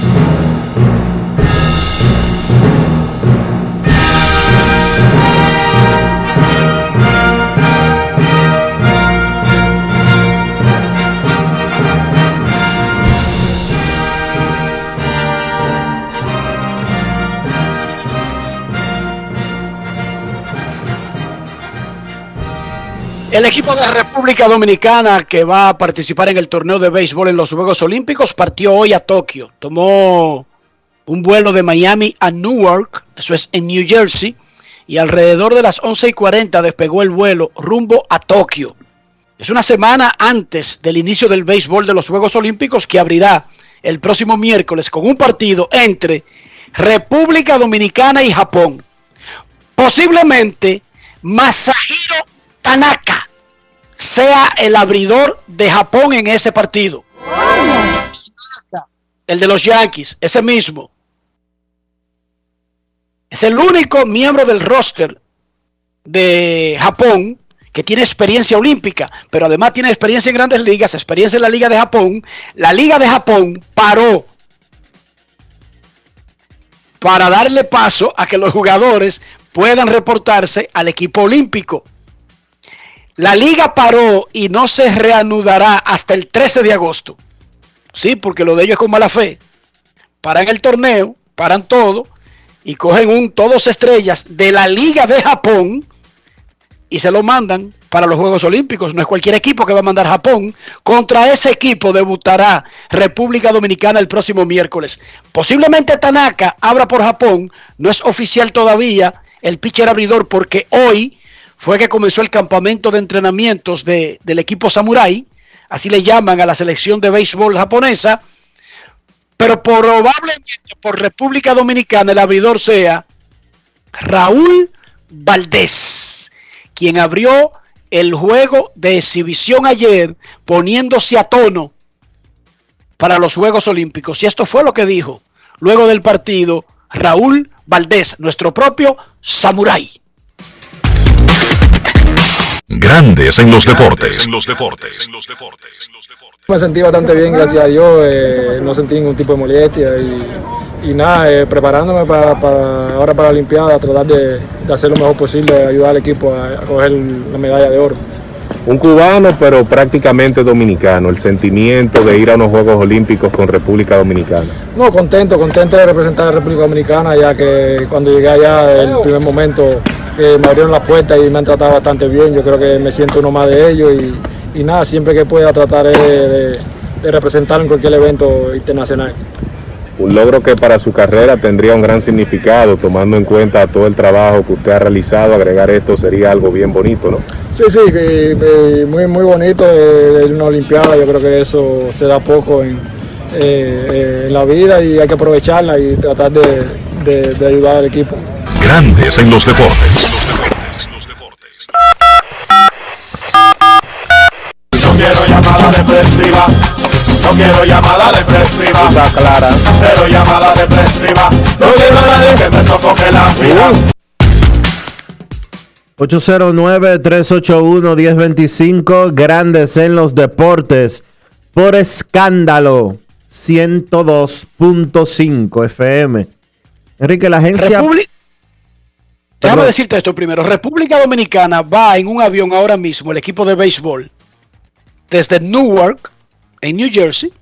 El equipo de República Dominicana que va a participar en el torneo de béisbol en los Juegos Olímpicos partió hoy a Tokio. Tomó un vuelo de Miami a Newark, eso es en New Jersey, y alrededor de las 11 y 40 despegó el vuelo rumbo a Tokio. Es una semana antes del inicio del béisbol de los Juegos Olímpicos que abrirá el próximo miércoles con un partido entre República Dominicana y Japón. Posiblemente Masahiro Tanaka sea el abridor de Japón en ese partido. El de los Yankees, ese mismo. Es el único miembro del roster de Japón que tiene experiencia olímpica, pero además tiene experiencia en grandes ligas, experiencia en la Liga de Japón. La Liga de Japón paró para darle paso a que los jugadores puedan reportarse al equipo olímpico. La liga paró y no se reanudará hasta el 13 de agosto. Sí, porque lo de ellos es con mala fe. Paran el torneo, paran todo y cogen un todos estrellas de la Liga de Japón y se lo mandan para los Juegos Olímpicos. No es cualquier equipo que va a mandar Japón. Contra ese equipo debutará República Dominicana el próximo miércoles. Posiblemente Tanaka abra por Japón. No es oficial todavía el pitcher abridor porque hoy fue que comenzó el campamento de entrenamientos de- del equipo Samurai. Así le llaman a la selección de béisbol japonesa. Pero probablemente por República Dominicana el abridor sea Raúl Valdés, quien abrió el juego de exhibición ayer poniéndose a tono para los Juegos Olímpicos. Y esto fue lo que dijo luego del partido Raúl Valdés, nuestro propio Samurai. Grandes en los deportes. En los deportes. Me sentí bastante bien, gracias a Dios. eh, no sentí ningún tipo de molestia y, y nada, eh, preparándome para, para- ahora para la Olimpiada, tratar de, de hacer lo mejor posible, ayudar al equipo a, a coger la medalla de oro. Un cubano, pero prácticamente dominicano. El sentimiento de ir a unos Juegos Olímpicos con República Dominicana. No, contento, contento de representar a la República Dominicana, ya que cuando llegué allá, el primer momento eh, me abrieron las puertas y me han tratado bastante bien. Yo creo que me siento uno más de ellos y, y nada, siempre que pueda trataré de, de representar en cualquier evento internacional. Un logro que para su carrera tendría un gran significado, tomando en cuenta todo el trabajo que usted ha realizado. Agregar esto sería algo bien bonito, ¿no? Sí, sí, que, eh, muy, muy bonito eh, una Olimpiada, yo creo que eso se da poco en, eh, eh, en la vida y hay que aprovecharla y tratar de, de- de ayudar al equipo. Grandes en los deportes. No quiero llamada depresiva. No quiero llamada depresiva. Está clara. Cero llamada depresiva. No quiero a nadie que me sofoque la vida. 809-381-1025, grandes en los deportes, por escándalo, 102.5 FM. Enrique, la agencia... Repúbli- Déjame Perdón. decirte esto primero. República Dominicana va en un avión ahora mismo, el equipo de béisbol, desde Newark, en New Jersey,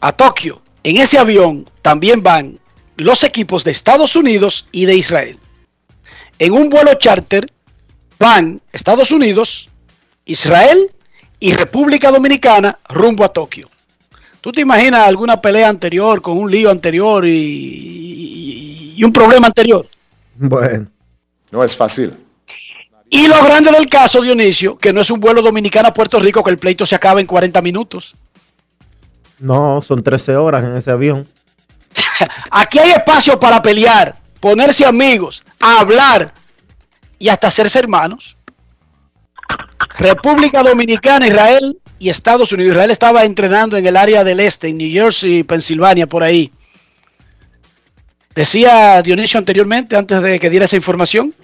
a Tokio. En ese avión también van los equipos de Estados Unidos y de Israel. En un vuelo charter van Estados Unidos, Israel y República Dominicana rumbo a Tokio. ¿Tú te imaginas alguna pelea anterior con un lío anterior y, y- y un problema anterior? Bueno. No es fácil. Y lo grande del caso, Dionisio, que no es un vuelo dominicano a Puerto Rico que el pleito se acaba en 40 minutos. No, son 13 horas en ese avión. Aquí hay espacio para pelear, ponerse amigos, hablar y hasta hacerse hermanos. República Dominicana, Israel y Estados Unidos. Israel estaba entrenando en el área del este, en New Jersey, Pensilvania, por ahí. Decía Dionisio anteriormente, antes de que diera esa información,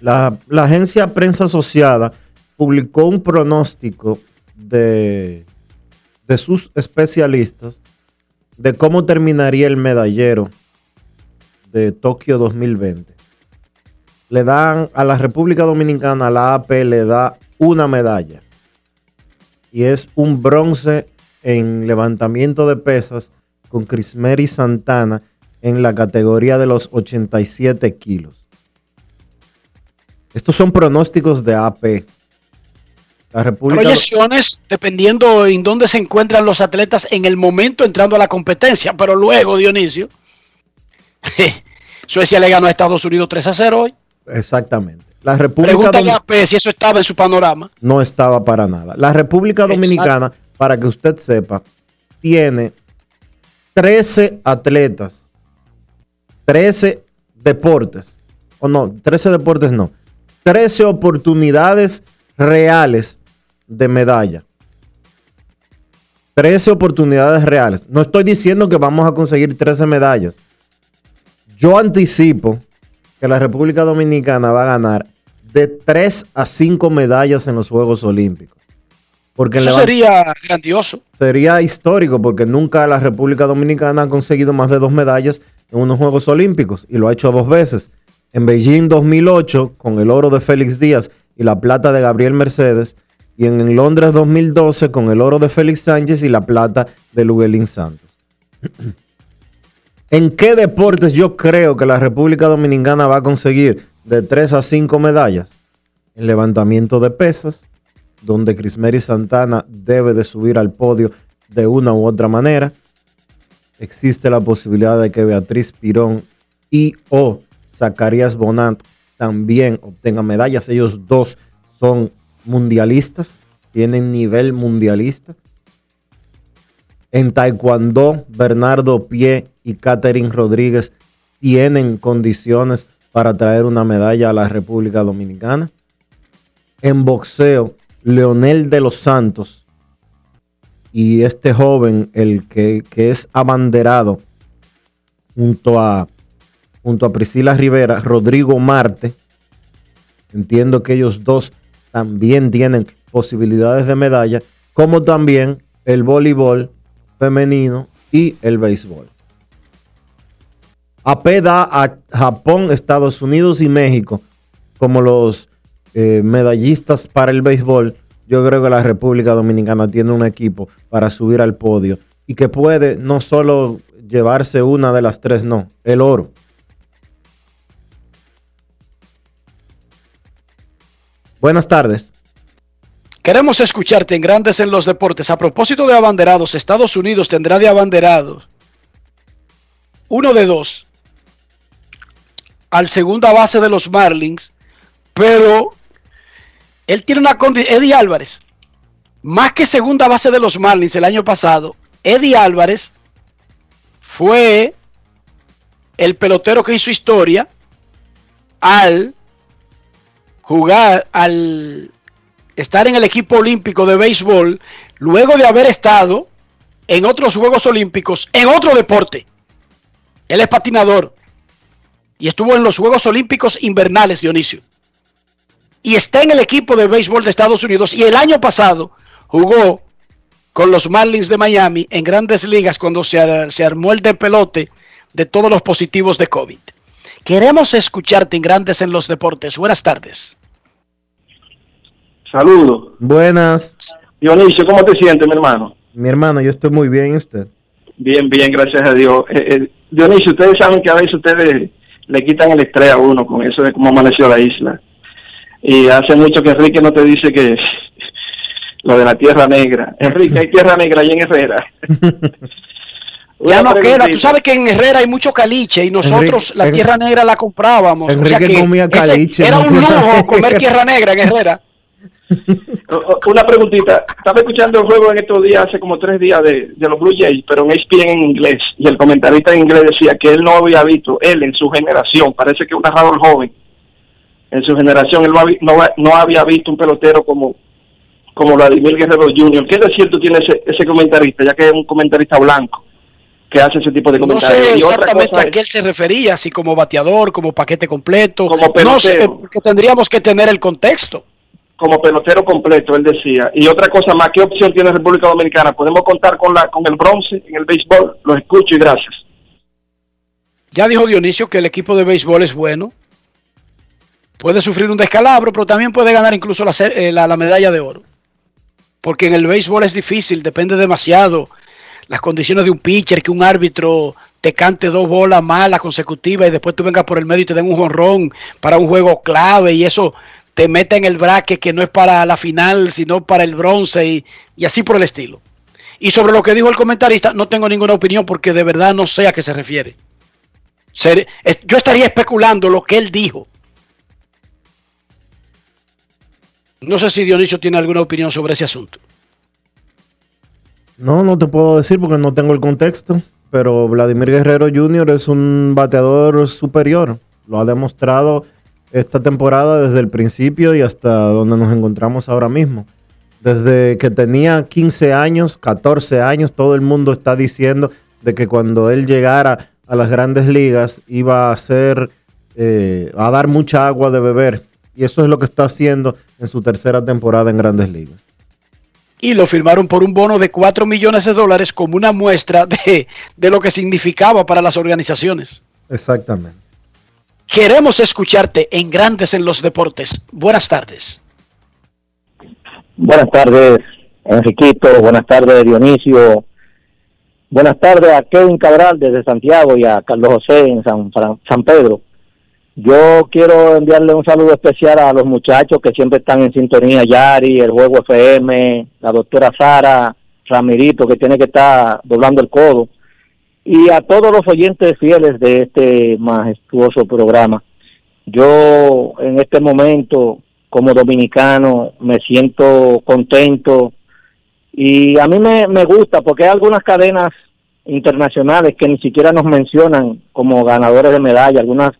La, la agencia Prensa Asociada publicó un pronóstico de, de sus especialistas de cómo terminaría el medallero de Tokio 2020. Le dan a la República Dominicana, la AP le da una medalla. Y es un bronce en levantamiento de pesas con Crismeri Santana en la categoría de los 87 kilos. Estos son pronósticos de AP. Proyecciones dependiendo en dónde se encuentran los atletas en el momento entrando a la competencia, pero luego, Dionisio, Suecia le ganó a Estados Unidos 3 a 0 hoy. Exactamente. La República Pregúntale a P si eso estaba en su panorama. no estaba para nada. La República Exacto. Dominicana, para que usted sepa, tiene 13 atletas 13 deportes, o no, 13 deportes no, 13 oportunidades reales de medalla. 13 oportunidades reales. No estoy diciendo que vamos a conseguir 13 medallas. Yo anticipo que la República Dominicana va a ganar de 3 a 5 medallas en los Juegos Olímpicos. Porque Eso sería grandioso. sería histórico porque nunca la República Dominicana ha conseguido más de dos medallas en unos Juegos Olímpicos y lo ha hecho dos veces. En Beijing 2008 con el oro de Félix Díaz y la plata de Gabriel Mercedes y en Londres 2012 con el oro de Félix Sánchez y la plata de Luguelín Santos. ¿En qué deportes yo creo que la República Dominicana va a conseguir de 3 a 5 medallas? En levantamiento de pesas, donde Crismeri Santana debe de subir al podio de una u otra manera. Existe la posibilidad de que Beatriz Pirón y o Zacarías Bonant también obtengan medallas. Ellos dos son mundialistas, tienen nivel mundialista. En Taekwondo, Bernardo Pie y Catherine Rodríguez tienen condiciones para traer una medalla a la República Dominicana. En boxeo, Leonel de los Santos y este joven, el que, que es abanderado junto a, junto a Priscila Rivera, Rodrigo Marte, entiendo que ellos dos también tienen posibilidades de medalla, como también el voleibol femenino y el béisbol. AP da a Japón, Estados Unidos y México como los eh, medallistas para el béisbol. Yo creo que la República Dominicana tiene un equipo para subir al podio y que puede no solo llevarse una de las tres, no, el oro. Buenas tardes. Queremos escucharte en Grandes en los Deportes. A propósito de abanderados, Estados Unidos tendrá de abanderados uno de dos al segunda base de los Marlins, pero él tiene una condición. Eddie Álvarez, más que segunda base de los Marlins el año pasado, Eddie Álvarez fue el pelotero que hizo historia al jugar, al estar en el equipo olímpico de béisbol, luego de haber estado en otros Juegos Olímpicos, en otro deporte. Él es patinador y estuvo en los Juegos Olímpicos invernales, Dionisio. Y está en el equipo de béisbol de Estados Unidos y el año pasado jugó con los Marlins de Miami en grandes ligas cuando se, se armó el de pelote de todos los positivos de COVID. Queremos escucharte en Grandes en los Deportes. Buenas tardes. Saludos. Buenas. Dionisio, ¿cómo te sientes, mi hermano? Mi hermano, yo estoy muy bien, ¿y usted? Bien, bien, gracias a Dios. Eh, eh, Dionisio, ustedes saben que a veces ustedes le quitan el estrés a uno con eso de cómo amaneció la isla. Y hace mucho que Enrique no te dice que lo de la Tierra Negra. Enrique, hay Tierra Negra allí en Herrera. Ya no queda. Tú sabes que en Herrera hay mucho caliche y nosotros Enrique- la tierra negra la comprábamos. O sea Enrique que comía caliche, era no un lujo comer tierra negra en Herrera. Una preguntita. Estaba escuchando el juego en estos días, hace como tres días, de, de los Blue Jays, pero en ESPN en inglés. Y el comentarista en inglés decía que él no había visto, él en su generación, parece que un narrador joven, en su generación, él no, había- no, no había visto un pelotero como como Vladimir Guerrero Jr. ¿Qué de cierto tiene ese, ese comentarista, ya que es un comentarista blanco que hace ese tipo de No comentarios? sé Y otra exactamente a qué él se refería, si como bateador, como paquete completo. Como no sé, pelotero. porque tendríamos que tener el contexto. Como pelotero completo, él decía. Y otra cosa más, ¿qué opción tiene República Dominicana? ¿Podemos contar con la con el bronce en el béisbol? Los escucho y gracias. Ya dijo Dionisio que el equipo de béisbol es bueno. Puede sufrir un descalabro, pero también puede ganar incluso la, eh, la- la medalla de oro. Porque en el béisbol es difícil, depende demasiado las condiciones de un pitcher, que un árbitro te cante dos bolas malas consecutivas y después tú vengas por el medio y te den un jonrón para un juego clave y eso te mete en el bracket que no es para la final, sino para el bronce y, y así por el estilo. Y sobre lo que dijo el comentarista, no tengo ninguna opinión porque de verdad no sé a qué se refiere. Yo estaría especulando lo que él dijo. No sé si Dionisio tiene alguna opinión sobre ese asunto. No, no te puedo decir porque no tengo el contexto. pero Vladimir Guerrero Jr. es un bateador superior. Lo ha demostrado esta temporada desde el principio y hasta donde nos encontramos ahora mismo. Desde que tenía 15 años, 14 años, todo el mundo está diciendo de que cuando él llegara a las grandes ligas iba a ser, eh, a dar mucha agua de beber. Y eso es lo que está haciendo en su tercera temporada en grandes ligas. Y lo firmaron por un bono de 4 millones de dólares como una muestra de, de lo que significaba para las organizaciones. Exactamente. Queremos escucharte en Grandes en los Deportes. Buenas tardes. Buenas tardes, Enriquito. Buenas tardes, Dionisio. Buenas tardes a Kevin Cabral desde Santiago y a Carlos José en San, San Pedro. Yo quiero enviarle un saludo especial a los muchachos que siempre están en sintonía, Yari, el Juego FM, la doctora Sara, Ramirito, que tiene que estar doblando el codo, y a todos los oyentes fieles de este majestuoso programa. Yo en este momento, como dominicano, me siento contento y a mí me, me gusta porque hay algunas cadenas internacionales que ni siquiera nos mencionan como ganadores de medalla. Algunas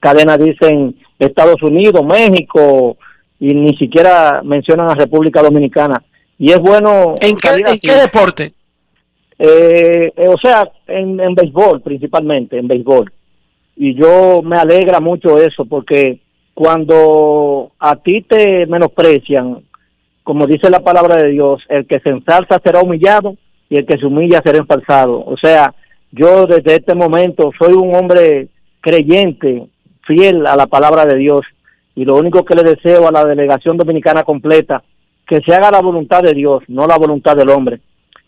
cadenas dicen Estados Unidos, México y ni siquiera mencionan a República Dominicana. Y es bueno... ¿En qué, en qué deporte? Eh, eh, o sea, en, en béisbol principalmente, en béisbol. Y yo me alegra mucho eso porque cuando a ti te menosprecian, como dice la palabra de Dios, el que se ensalza será humillado y el que se humilla será ensalzado. O sea, yo desde este momento soy un hombre creyente, fiel a la palabra de Dios y lo único que le deseo a la delegación dominicana completa, que se haga la voluntad de Dios, no la voluntad del hombre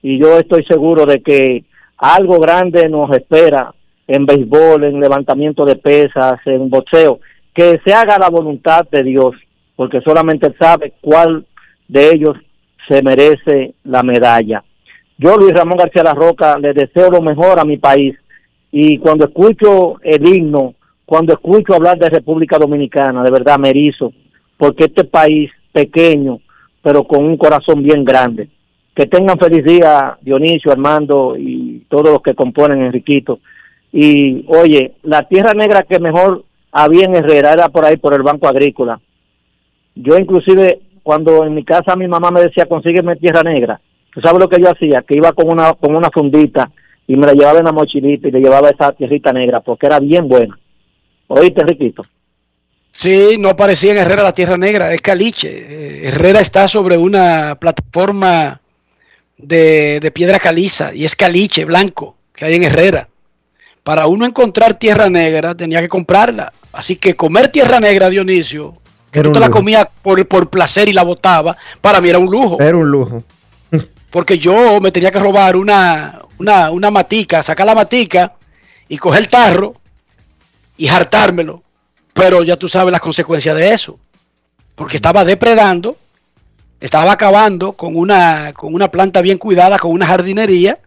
y yo estoy seguro de que algo grande nos espera en béisbol, en levantamiento de pesas, en boxeo, que se haga la voluntad de Dios, porque solamente sabe cuál de ellos se merece la medalla. Yo, Luis Ramón García La Roca, le deseo lo mejor a mi país y cuando escucho el himno, cuando escucho hablar de República Dominicana, de verdad me erizo, porque este país pequeño, pero con un corazón bien grande. Que tengan feliz día, Dionisio, Armando y todos los que componen Enriquito. Y oye, la tierra negra que mejor había en Herrera era por ahí, por el Banco Agrícola. Yo inclusive, cuando en mi casa mi mamá me decía, consígueme tierra negra, ¿tú sabes lo que yo hacía? Que iba con una, con una fundita y me la llevaba en la mochilita y le llevaba esa tierrita negra porque era bien buena. ¿Oíste, Enriquito? Sí, no aparecía en Herrera la Tierra Negra, es caliche. Eh, Herrera está sobre una plataforma de, de piedra caliza y es caliche blanco que hay en Herrera. Para uno encontrar tierra negra tenía que comprarla. Así que comer tierra negra, Dionisio, que tú te la lujo. comías por, por placer y la botaba, para mí era un lujo. Era un lujo. Porque yo me tenía que robar una, una, una matica, sacar la matica y coger el tarro y hartármelo. Pero ya tú sabes las consecuencias de eso. Porque estaba depredando, estaba acabando con una, con una planta bien cuidada, con una jardinería,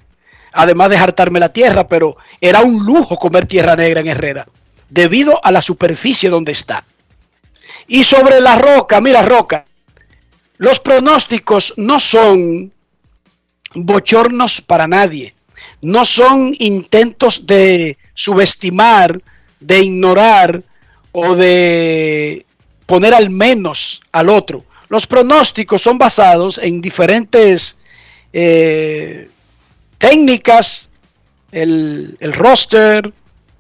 además de hartarme la tierra, pero era un lujo comer tierra negra en Herrera, debido a la superficie donde está. Y sobre la roca, mira roca, los pronósticos no son bochornos para nadie. No son intentos de subestimar, de ignorar o de poner al menos al otro. Los pronósticos son basados en diferentes eh, técnicas, el, el roster,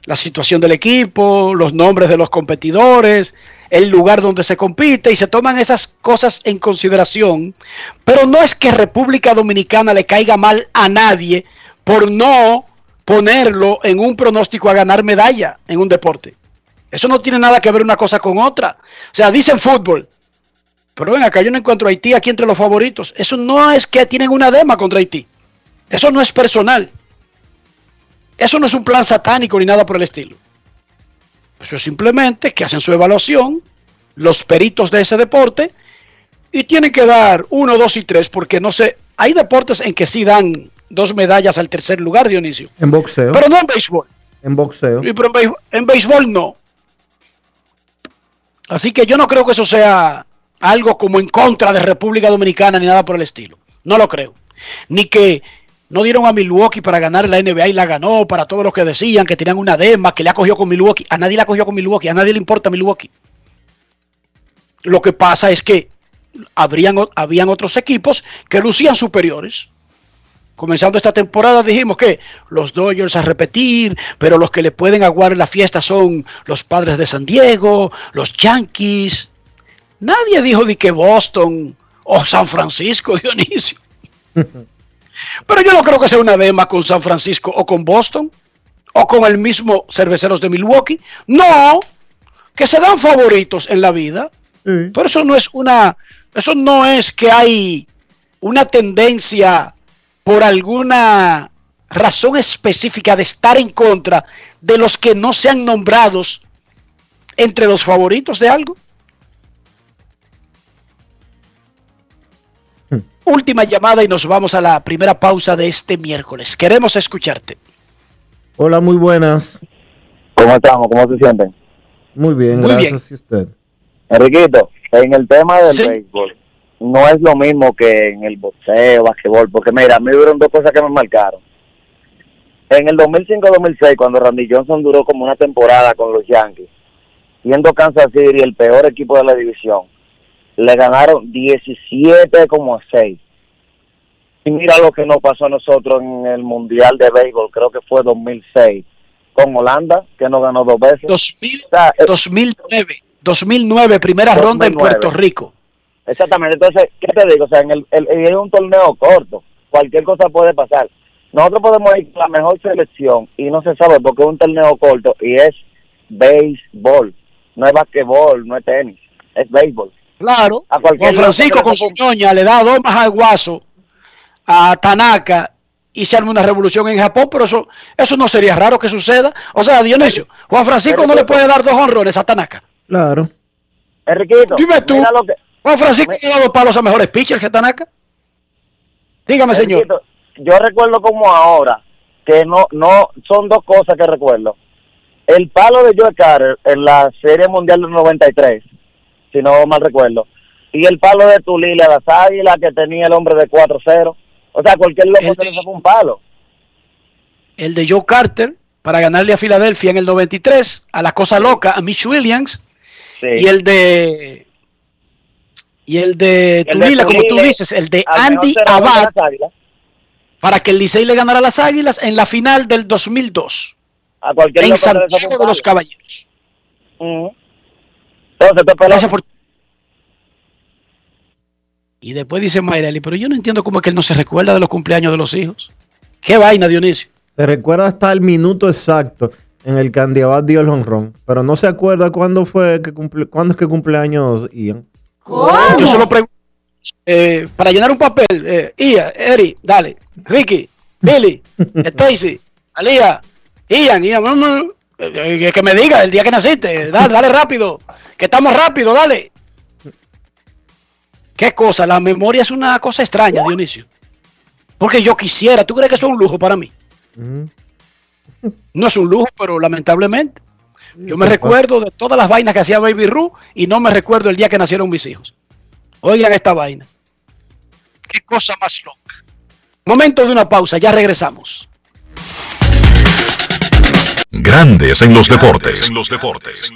la situación del equipo, los nombres de los competidores, el lugar donde se compite y se toman esas cosas en consideración, pero no es que República Dominicana le caiga mal a nadie por no ponerlo en un pronóstico a ganar medalla en un deporte. Eso no tiene nada que ver una cosa con otra. O sea, dicen fútbol, pero ven acá, yo no encuentro a Haití aquí entre los favoritos. Eso no es que tienen una dema contra Haití. Eso no es personal. Eso no es un plan satánico ni nada por el estilo. Eso es simplemente que hacen su evaluación los peritos de ese deporte y tienen que dar uno, dos y tres porque no sé, hay deportes en que sí dan dos medallas al tercer lugar, Dionisio, En boxeo. pero no en béisbol. En boxeo. Sí, pero en béisbol, en béisbol no. Así que yo no creo que eso sea algo como en contra de República Dominicana ni nada por el estilo. No lo creo. Ni que No dieron a Milwaukee para ganar la NBA y la ganó, para todos los que decían que tenían una dema, que le ha cogido con Milwaukee. A nadie la cogió con Milwaukee, a nadie le importa Milwaukee. Lo que pasa es que habrían, habían otros equipos que lucían superiores. Comenzando esta temporada dijimos que los Dodgers a repetir, pero los que le pueden aguar la fiesta son los padres de San Diego, los Yankees. Nadie dijo de que Boston o San Francisco, Dionisio. Pero yo no creo que sea una dema con San Francisco o con Boston o con el mismo Cerveceros de Milwaukee. No, que se dan favoritos en la vida. Pero eso no es una, eso no es que hay una tendencia por alguna razón específica de estar en contra de los que no sean nombrados entre los favoritos de algo. Última llamada y nos vamos a la primera pausa de este miércoles. Queremos escucharte. Hola, muy buenas. ¿Cómo estamos? ¿Cómo se sienten? Muy bien, Muy gracias. ¿Y usted? Enriquito, en el tema del Sí. béisbol, no es lo mismo que en el boxeo, basquetbol, porque mira, a mí hubieron dos cosas que me marcaron. En el 2005-2006, cuando Randy Johnson duró como una temporada con los Yankees, siendo Kansas City el peor equipo de la división, le ganaron 17 como 6. Y mira lo que nos pasó a nosotros en el Mundial de Béisbol, creo que fue 2006, con Holanda, que nos ganó dos veces. 2000, eh, 2009, 2009, primera ronda en 2009. Puerto Rico. Exactamente, entonces, ¿qué te digo? O sea, en el, el- es un torneo corto, cualquier cosa puede pasar. Nosotros podemos ir con la mejor selección y no se sabe porque es un torneo corto y es béisbol, no es basquetbol, no es tenis, es béisbol. Claro, A cualquier Juan Francisco con su ñoña le da dos más al guaso a Tanaka y se arma una revolución en Japón, pero eso, eso no sería raro que suceda. O sea, Dionisio, Juan Francisco no le puede dar dos honrones a Tanaka. Claro. Enriquito, Dime tú, mira lo que- Juan Francisco le ha dado palos a mejores pitchers que Tanaka. Dígame, señor. Yo recuerdo como ahora que no, no, son dos cosas que recuerdo. El palo de Joe Carter en la Serie Mundial del 93, si no mal recuerdo, y el palo de Tulile a las Águilas que tenía el hombre de 4-0. O sea, cualquier loco se le sacó un palo. El de Joe Carter para ganarle a Filadelfia en el 93, a la cosa loca, a Mitch Williams, y el de y el de Tulila, como tú dices, el de Andy Abad para que el Licey le ganara a las Águilas en la final del 2002 A cualquier en Santiago de los. Caballeros. Entonces, te Gracias por- Y después dice Mayreli, pero yo no entiendo cómo es que él no se recuerda de los cumpleaños de los hijos. Qué vaina, Dionisio. Se recuerda hasta el minuto exacto en el que Andy Abad dio el honrón, pero no se acuerda cuándo fue que cumple, cuándo es que cumpleaños Ian. Yo solo pregunto eh, para llenar un papel. Eh, Ia, Eri, dale. Ricky, Billy, Stacy, Alía, Ian, Ian, mm, mm, eh, que me diga el día que naciste. Dale, dale rápido. Que estamos rápido, dale. Qué cosa, la memoria es una cosa extraña, Dionisio. Porque yo quisiera, ¿tú crees que eso es un lujo para mí? No es un lujo, pero lamentablemente. Yo me recuerdo de todas las vainas que hacía Baby Ru y no me recuerdo el día que nacieron mis hijos. Oigan esta vaina. Qué cosa más loca. Momento de una pausa, ya regresamos. Grandes en los deportes. En los deportes. En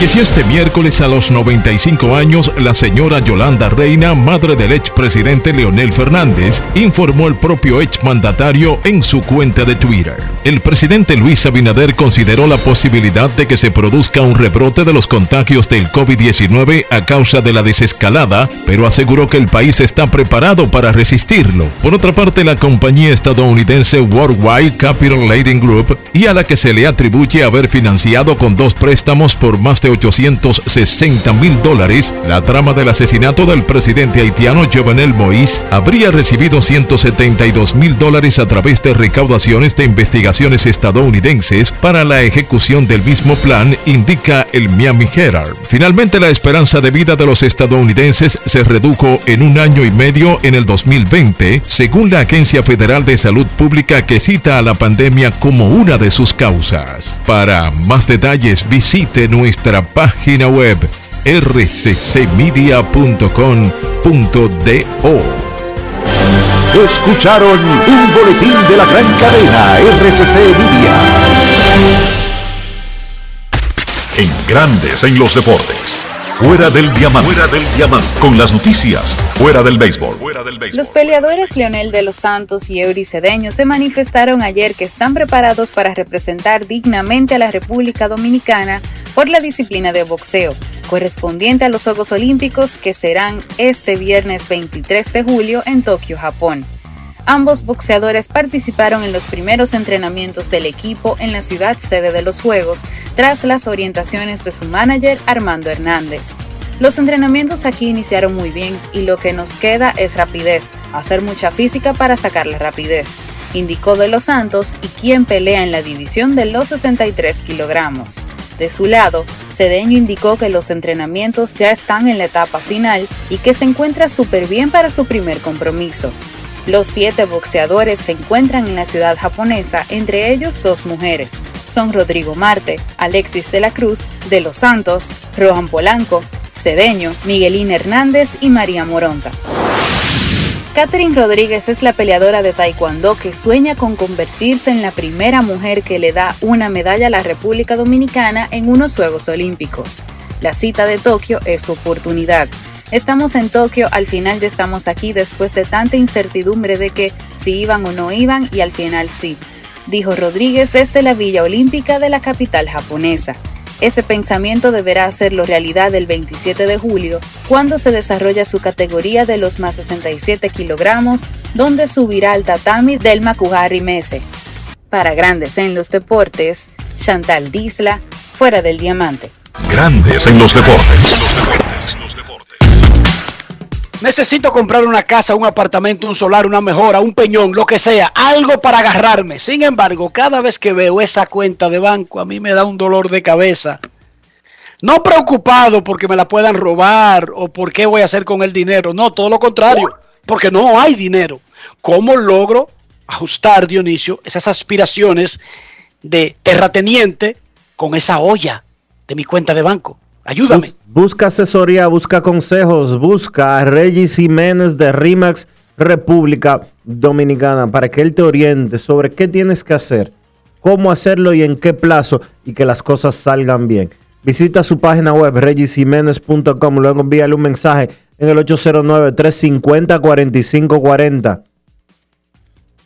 Falleció este miércoles a los 95 años la señora Yolanda Reina, madre del expresidente Leonel Fernández, informó el propio exmandatario en su cuenta de Twitter. El presidente Luis Abinader consideró la posibilidad de que se produzca un rebrote de los contagios del COVID-19 a causa de la desescalada, pero aseguró que el país está preparado para resistirlo. Por otra parte, la compañía estadounidense Worldwide Capital Lighting Group, y a la que se le atribuye haber financiado con dos préstamos por más de 860 mil dólares la trama del asesinato del presidente haitiano Jovenel Moïse, habría recibido 172 mil dólares a través de recaudaciones de investigaciones estadounidenses para la ejecución del mismo plan, indica el Miami Herald. Finalmente, la esperanza de vida de los estadounidenses se redujo en un año y medio en el 2020, según la Agencia Federal de Salud Pública que cita a la pandemia como una de sus causas. Para más detalles, visite nuestra página web rccmedia.com.do. Escucharon un boletín de la gran cadena RCC Media. En Grandes en los Deportes. Fuera del diamante. Fuera del diamante. Con las noticias. Fuera del béisbol. Los peleadores Leonel de los Santos y Eury Cedeño se manifestaron ayer que están preparados para representar dignamente a la República Dominicana por la disciplina de boxeo, correspondiente a los Juegos Olímpicos que serán este viernes 23 de julio en Tokio, Japón. Ambos boxeadores participaron en los primeros entrenamientos del equipo en la ciudad sede de los Juegos, tras las orientaciones de su manager Armando Hernández. Los entrenamientos aquí iniciaron muy bien y lo que nos queda es rapidez, hacer mucha física para sacar la rapidez, indicó De Los Santos y quien pelea en la división de los 63 kilogramos. De su lado, Cedeño indicó que los entrenamientos ya están en la etapa final y que se encuentra súper bien para su primer compromiso. Los siete boxeadores se encuentran en la ciudad japonesa, entre ellos dos mujeres. Son Rodrigo Marte, Alexis de la Cruz, De Los Santos, Rohan Polanco, Cedeño, Miguelín Hernández y María Moronta. Catherine Rodríguez es la peleadora de Taekwondo que sueña con convertirse en la primera mujer que le da una medalla a la República Dominicana en unos Juegos Olímpicos. La cita de Tokio es su oportunidad. Estamos en Tokio, al final ya estamos aquí después de tanta incertidumbre de que si iban o no iban y al final sí, dijo Rodríguez desde la Villa Olímpica de la capital japonesa. Ese pensamiento deberá hacerlo realidad el 27 de julio, cuando se desarrolla su categoría de los más 67 kilogramos, donde subirá al tatami del Makuhari Mese. Para Grandes en los Deportes, Chantal Disla, fuera del diamante. Grandes en los deportes. Necesito comprar una casa, un apartamento, un solar, una mejora, un peñón, lo que sea, algo para agarrarme. Sin embargo, cada vez que veo esa cuenta de banco, a mí me da un dolor de cabeza. No preocupado porque me la puedan robar o por qué voy a hacer con el dinero. No, todo lo contrario, porque no hay dinero. ¿Cómo logro ajustar, Dionisio, esas aspiraciones de terrateniente con esa olla de mi cuenta de banco? Ayúdame. Busca asesoría, busca consejos, busca a Regis Jiménez de RIMAX República Dominicana para que él te oriente sobre qué tienes que hacer, cómo hacerlo y en qué plazo y que las cosas salgan bien. Visita su página web regisjiménez.com, luego envíale un mensaje en el 809-350-4540.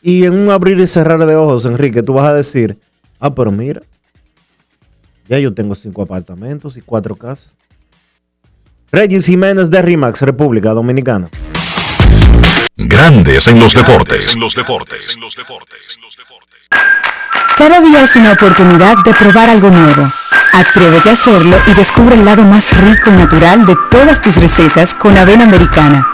Y en un abrir y cerrar de ojos, Enrique, tú vas a decir, ah, pero mira, ya yo tengo cinco apartamentos y cuatro casas. Regis Jiménez de RIMAX, República Dominicana. Grandes en los deportes. los deportes. Cada día es una oportunidad de probar algo nuevo. Atrévete a hacerlo y descubre el lado más rico y natural de todas tus recetas con avena americana.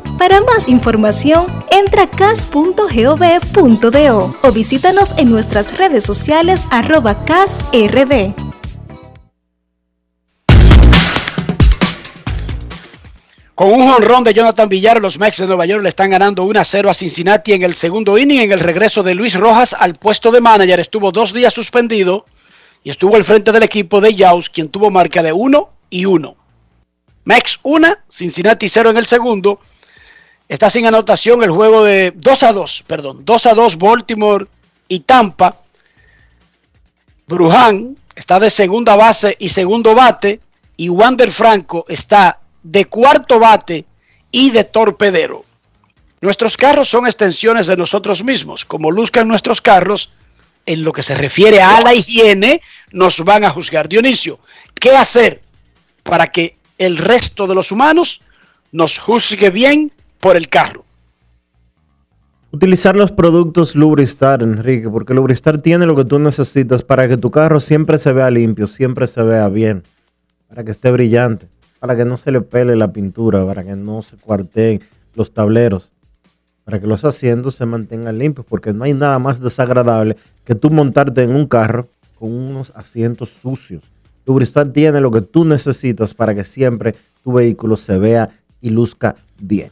Para más información, entra a cas.gov.do o visítanos en nuestras redes sociales arroba casrd. Con un jonrón de Jonathan Villar, los Mets de Nueva York le están ganando 1 a 0 a Cincinnati en el segundo inning. En el regreso de Luis Rojas al puesto de manager, estuvo dos días suspendido y estuvo al frente del equipo de Yaus, quien tuvo marca de 1 y 1. Mex 1, Cincinnati 0 en el segundo. Está sin anotación el juego de 2 a 2, perdón, 2 a 2 Baltimore y Tampa. Bruján está de segunda base y segundo bate y Wander Franco está de cuarto bate y de torpedero. Nuestros carros son extensiones de nosotros mismos. Como luzcan nuestros carros, en lo que se refiere a la higiene, nos van a juzgar. Dionisio, ¿qué hacer para que el resto de los humanos nos juzgue bien por el carro? Utilizar los productos Lubristar, Enrique, porque Lubristar tiene lo que tú necesitas para que tu carro siempre se vea limpio, siempre se vea bien, para que esté brillante, para que no se le pele la pintura, para que no se cuarteen los tableros, para que los asientos se mantengan limpios, porque no hay nada más desagradable que tú montarte en un carro con unos asientos sucios. Lubristar tiene lo que tú necesitas para que siempre tu vehículo se vea y luzca bien.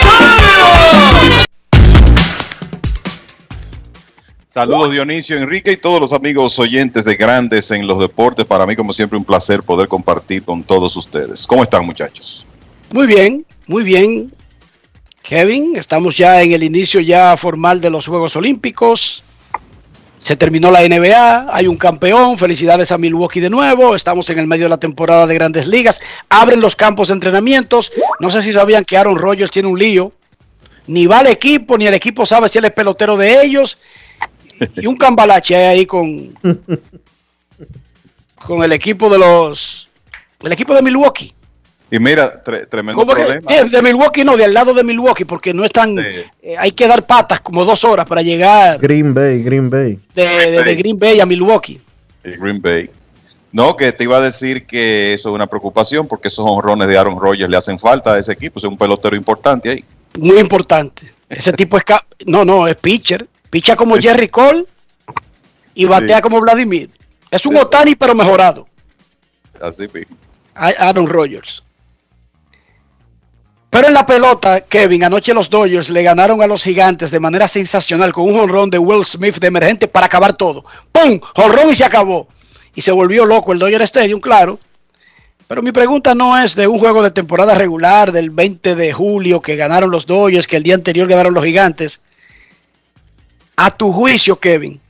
Saludos Dionisio, Enrique y todos los amigos oyentes de Grandes en los Deportes. Para mí, como siempre, un placer poder compartir con todos ustedes. ¿Cómo están, muchachos? Muy bien, muy bien. Kevin, estamos ya en el inicio ya formal de los Juegos Olímpicos. Se terminó la NBA, hay un campeón, felicidades a Milwaukee de nuevo, estamos en el medio de la temporada de grandes ligas, abren los campos de entrenamientos, no sé si sabían que Aaron Rodgers tiene un lío, ni va al equipo, ni el equipo sabe si él es pelotero de ellos, y un cambalache ahí con, con el equipo de los, el equipo de Milwaukee. Y mira, tre- tremendo ¿Cómo que? problema. Eh, de Milwaukee no, de al lado de Milwaukee, porque no están, eh, hay que dar patas como dos horas para llegar Green Bay, Green Bay. de, de- de Green Bay a Milwaukee. el Green Bay. No, que te iba a decir que eso es una preocupación porque esos honrones de Aaron Rodgers le hacen falta a ese equipo. Es un pelotero importante ahí. Muy importante. Ese tipo es, no, no, es pitcher. Picha como Jerry Cole y batea Sí. como Vladimir. Es un Otani pero mejorado. Así mismo. Aaron Rodgers. Pero en la pelota, Kevin, anoche los Dodgers le ganaron a los gigantes de manera sensacional con un jonrón de Will Smith de emergente para acabar todo. ¡Pum! Jonrón y se acabó. Y se volvió loco el Dodger Stadium, claro. Pero mi pregunta no es de un juego de temporada regular del 20 de julio que ganaron los Dodgers, que el día anterior ganaron los gigantes. A tu juicio, Kevin,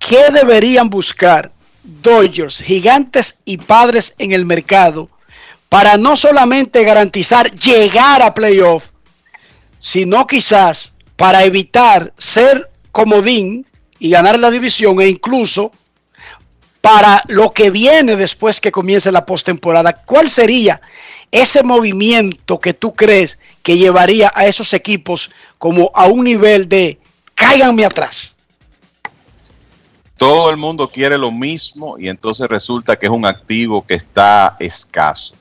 ¿qué deberían buscar Dodgers, gigantes y padres en el mercado para no solamente garantizar llegar a playoff, sino quizás para evitar ser comodín y ganar la división e incluso para lo que viene después que comience la postemporada. ¿Cuál sería ese movimiento que tú crees que llevaría a esos equipos como a un nivel de cáiganme atrás? Todo el mundo quiere lo mismo y entonces resulta que es un activo que está escaso.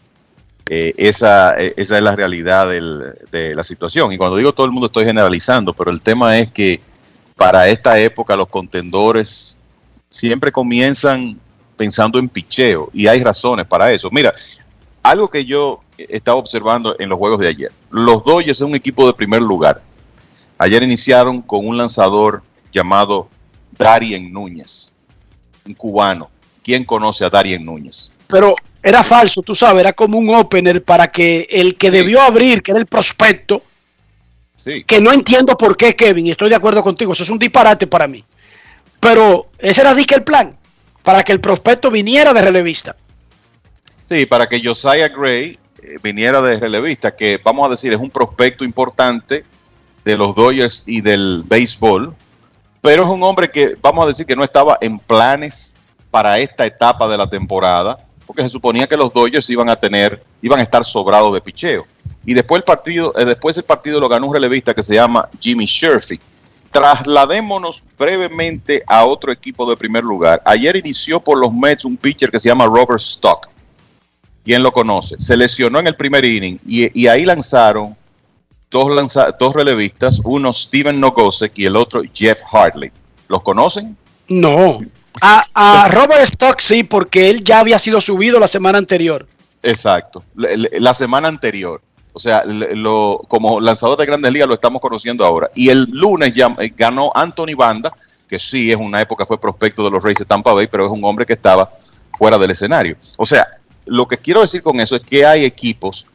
Eh, esa, eh, esa es la realidad de la situación. Y cuando digo todo el mundo estoy generalizando, pero el tema es que para esta época los contendores siempre comienzan pensando en picheo y hay razones para eso. Mira, algo que yo estaba observando en los juegos de ayer. Los Dodgers es un equipo de primer lugar. Ayer iniciaron con un lanzador llamado Darien Núñez, un cubano. ¿Quién conoce a Darien Núñez? Pero era falso, tú sabes, era como un opener para que el que debió abrir, que era el prospecto, Sí. que no entiendo por qué, Kevin, y estoy de acuerdo contigo, eso es un disparate para mí. Pero ese era dique el plan, para que el prospecto viniera de relevista. Sí, para que Josiah Gray eh, viniera de relevista, que vamos a decir es un prospecto importante de los Dodgers y del béisbol, pero es un hombre que vamos a decir que no estaba en planes para esta etapa de la temporada, porque se suponía que los Dodgers iban a tener, iban a estar sobrados de picheo. Y después el partido, eh, después el partido lo ganó un relevista que se llama Jimmy Sherfy. Trasladémonos brevemente a otro equipo de primer lugar. Ayer inició por los Mets un pitcher que se llama Robert Stock. ¿Quién lo conoce? Se lesionó en el primer inning y ahí lanzaron dos, lanza- dos relevistas, uno Steven Nogosek y el otro Jeff Hartley. ¿Los conocen? No. A, a Robert Stock sí, porque él ya había sido subido la semana anterior. Exacto. La, semana anterior. O sea, lo, como lanzador de grandes ligas lo estamos conociendo ahora. Y el lunes ya eh, ganó Anthony Banda, que sí es una época, fue prospecto de los Reyes de Tampa Bay, pero es un hombre que estaba fuera del escenario. O sea, lo que quiero decir con eso es que hay equipos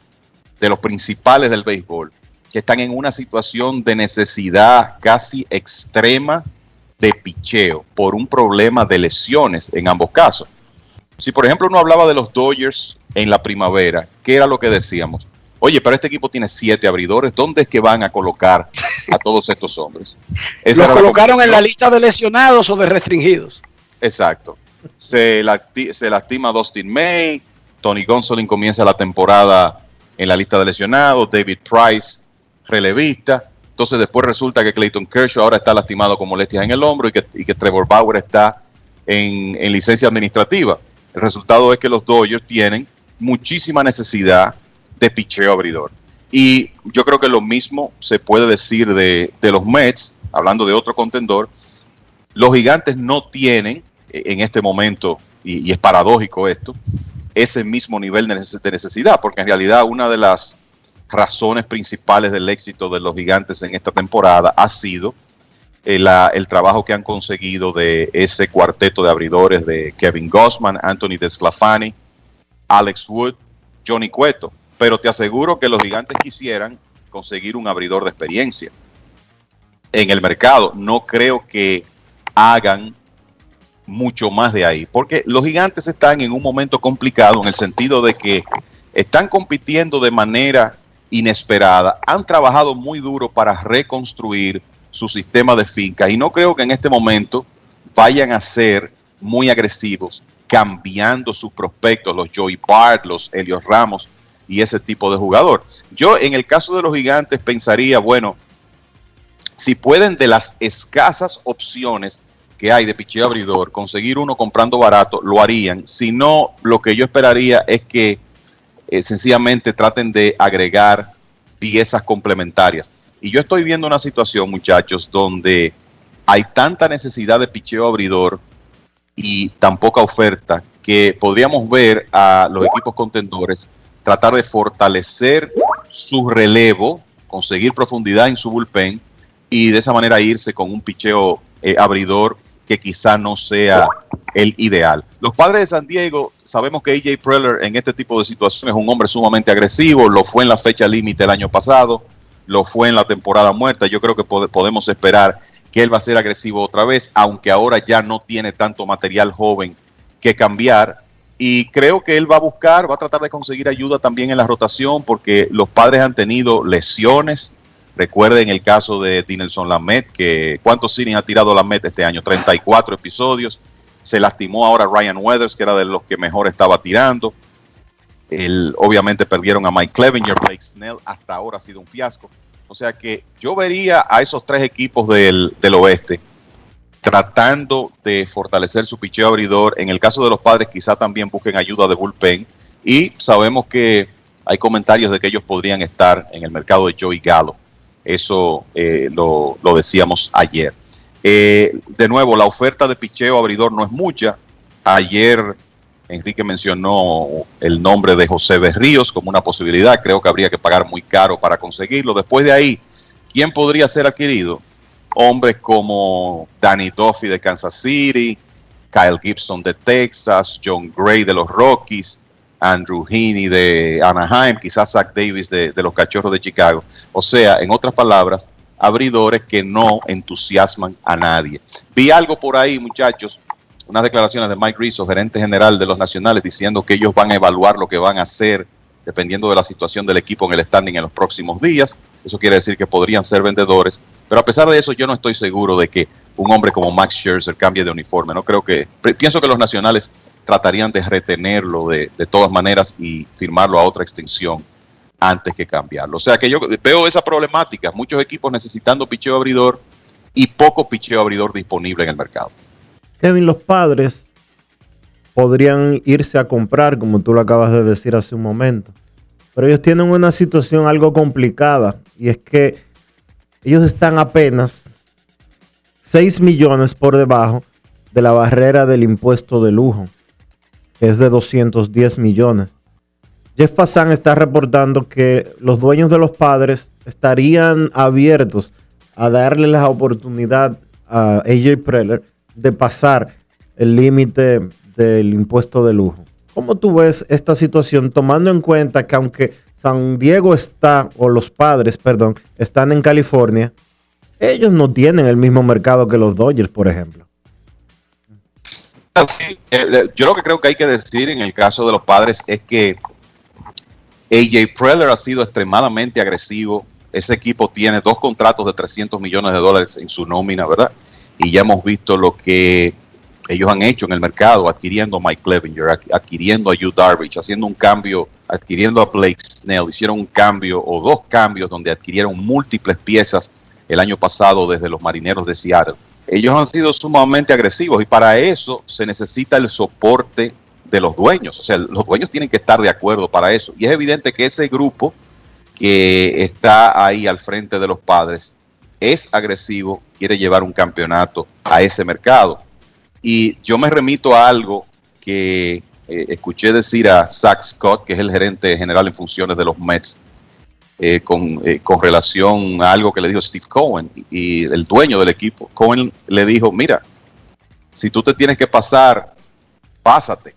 de los principales del béisbol que están en una situación de necesidad casi extrema de picheo por un problema de lesiones en ambos casos. Si por ejemplo uno hablaba de los Dodgers en la primavera, ¿qué era lo que decíamos? Oye, pero este equipo tiene siete abridores, ¿dónde es que van a colocar a todos estos hombres? Los la colocaron en la lista de lesionados o de restringidos. Exacto. Se, lacti- se lastima Dustin May, Tony Gonsolin comienza la temporada en la lista de lesionados, David Price, relevista. Entonces después resulta que Clayton Kershaw ahora está lastimado con molestias en el hombro y que, y que Trevor Bauer está en, en licencia administrativa. El resultado es que los Dodgers tienen muchísima necesidad de picheo abridor. Y yo creo que lo mismo se puede decir de, de los Mets, hablando de otro contendor. Los gigantes no tienen eh, en este momento, y, es paradójico esto, ese mismo nivel de necesidad, porque en realidad una de las razones principales del éxito de los gigantes en esta temporada ha sido eh, el trabajo que han conseguido de ese cuarteto de abridores de Kevin Gossman, Anthony Desclafani, Alex Wood, Johnny Cueto. Pero te aseguro que los gigantes quisieran conseguir un abridor de experiencia en el mercado. No creo que hagan mucho más de ahí, porque los gigantes están en un momento complicado en el sentido de que están compitiendo de manera inesperada, han trabajado muy duro para reconstruir su sistema de finca y no creo que en este momento vayan a ser muy agresivos cambiando sus prospectos, los Joey Bart, los Helios Ramos y ese tipo de jugador. Yo en el caso de los gigantes pensaría, bueno, si pueden de las escasas opciones que hay de picheo abridor, conseguir uno comprando barato, lo harían. Si no, lo que yo esperaría es que eh, sencillamente traten de agregar piezas complementarias. Y yo estoy viendo una situación, muchachos, donde hay tanta necesidad de picheo abridor y tan poca oferta que podríamos ver a los equipos contendores tratar de fortalecer su relevo, conseguir profundidad en su bullpen y de esa manera irse con un picheo eh, abridor que quizá no sea el ideal. Los padres de San Diego, sabemos que AJ Preller en este tipo de situaciones es un hombre sumamente agresivo, lo fue en la fecha límite el año pasado, lo fue en la temporada muerta, yo creo que pode- podemos esperar que él va a ser agresivo otra vez, aunque ahora ya no tiene tanto material joven que cambiar. Y creo que él va a buscar, va a tratar de conseguir ayuda también en la rotación, porque los padres han tenido lesiones Recuerden el caso de Dinelson Lamet, que ¿cuántos innings ha tirado Lamet este año? 34 episodios. Se lastimó ahora Ryan Weathers, que era de los que mejor estaba tirando. Obviamente perdieron a Mike Clevenger, Blake Snell, hasta ahora ha sido un fiasco. O sea que yo vería a esos tres equipos del, del oeste tratando de fortalecer su picheo abridor. En el caso de los padres, quizá también busquen ayuda de bullpen. Y sabemos que hay comentarios de que ellos podrían estar en el mercado de Joey Gallo. Eso eh, lo, lo, decíamos ayer. Eh, de nuevo, la oferta de picheo abridor no es mucha. Ayer Enrique mencionó el nombre de José Berríos como una posibilidad. Creo que habría que pagar muy caro para conseguirlo. Después de ahí, ¿quién podría ser adquirido? Hombres como Danny Duffy de Kansas City, Kyle Gibson de Texas, John Gray de los Rockies, Andrew Heaney de Anaheim, quizás Zach Davis de, los Cachorros de Chicago. O sea, en otras palabras, abridores que no entusiasman a nadie. Vi algo por ahí, muchachos, unas declaraciones de Mike Rizzo, gerente general de los Nacionales, diciendo que ellos van a evaluar lo que van a hacer dependiendo de la situación del equipo en el standing en los próximos días. Eso quiere decir que podrían ser vendedores. Pero a pesar de eso, yo no estoy seguro de que un hombre como Max Scherzer cambie de uniforme. No creo que. Pienso que los nacionales tratarían de retenerlo de, de todas maneras y firmarlo a otra extensión antes que cambiarlo. O sea que yo veo esa problemática. Muchos equipos necesitando picheo abridor y poco picheo abridor disponible en el mercado. Kevin, los padres podrían irse a comprar, como tú lo acabas de decir hace un momento. Pero ellos tienen una situación algo complicada y es que ellos están apenas 6 millones por debajo de la barrera del impuesto de lujo, es de 210 millones. Jeff Passan está reportando que los dueños de los padres estarían abiertos a darle la oportunidad a AJ Preller de pasar el límite del impuesto de lujo. ¿Cómo tú ves esta situación tomando en cuenta que aunque San Diego está, o los padres, perdón, están en California, ellos no tienen el mismo mercado que los Dodgers, por ejemplo? Yo lo que creo que hay que decir en el caso de los padres es que AJ Preller ha sido extremadamente agresivo. Ese equipo tiene dos contratos de 300 millones de dólares en su nómina, ¿verdad? Y ya hemos visto lo que ellos han hecho en el mercado, adquiriendo a Mike Clevenger, adquiriendo a Yu Darvish, haciendo un cambio, adquiriendo a Blake Snell, hicieron un cambio o dos cambios donde adquirieron múltiples piezas el año pasado desde los marineros de Seattle. Ellos han sido sumamente agresivos y para eso se necesita el soporte de los dueños. O sea, los dueños tienen que estar de acuerdo para eso. Y es evidente que ese grupo que está ahí al frente de los padres es agresivo, quiere llevar un campeonato a ese mercado. Y yo me remito a algo que eh, escuché decir a Zach Scott, que es el gerente general en funciones de los Mets, eh, con, eh, con, relación a algo que le dijo Steve Cohen y el dueño del equipo. Cohen le dijo, mira, si tú te tienes que pasar, pásate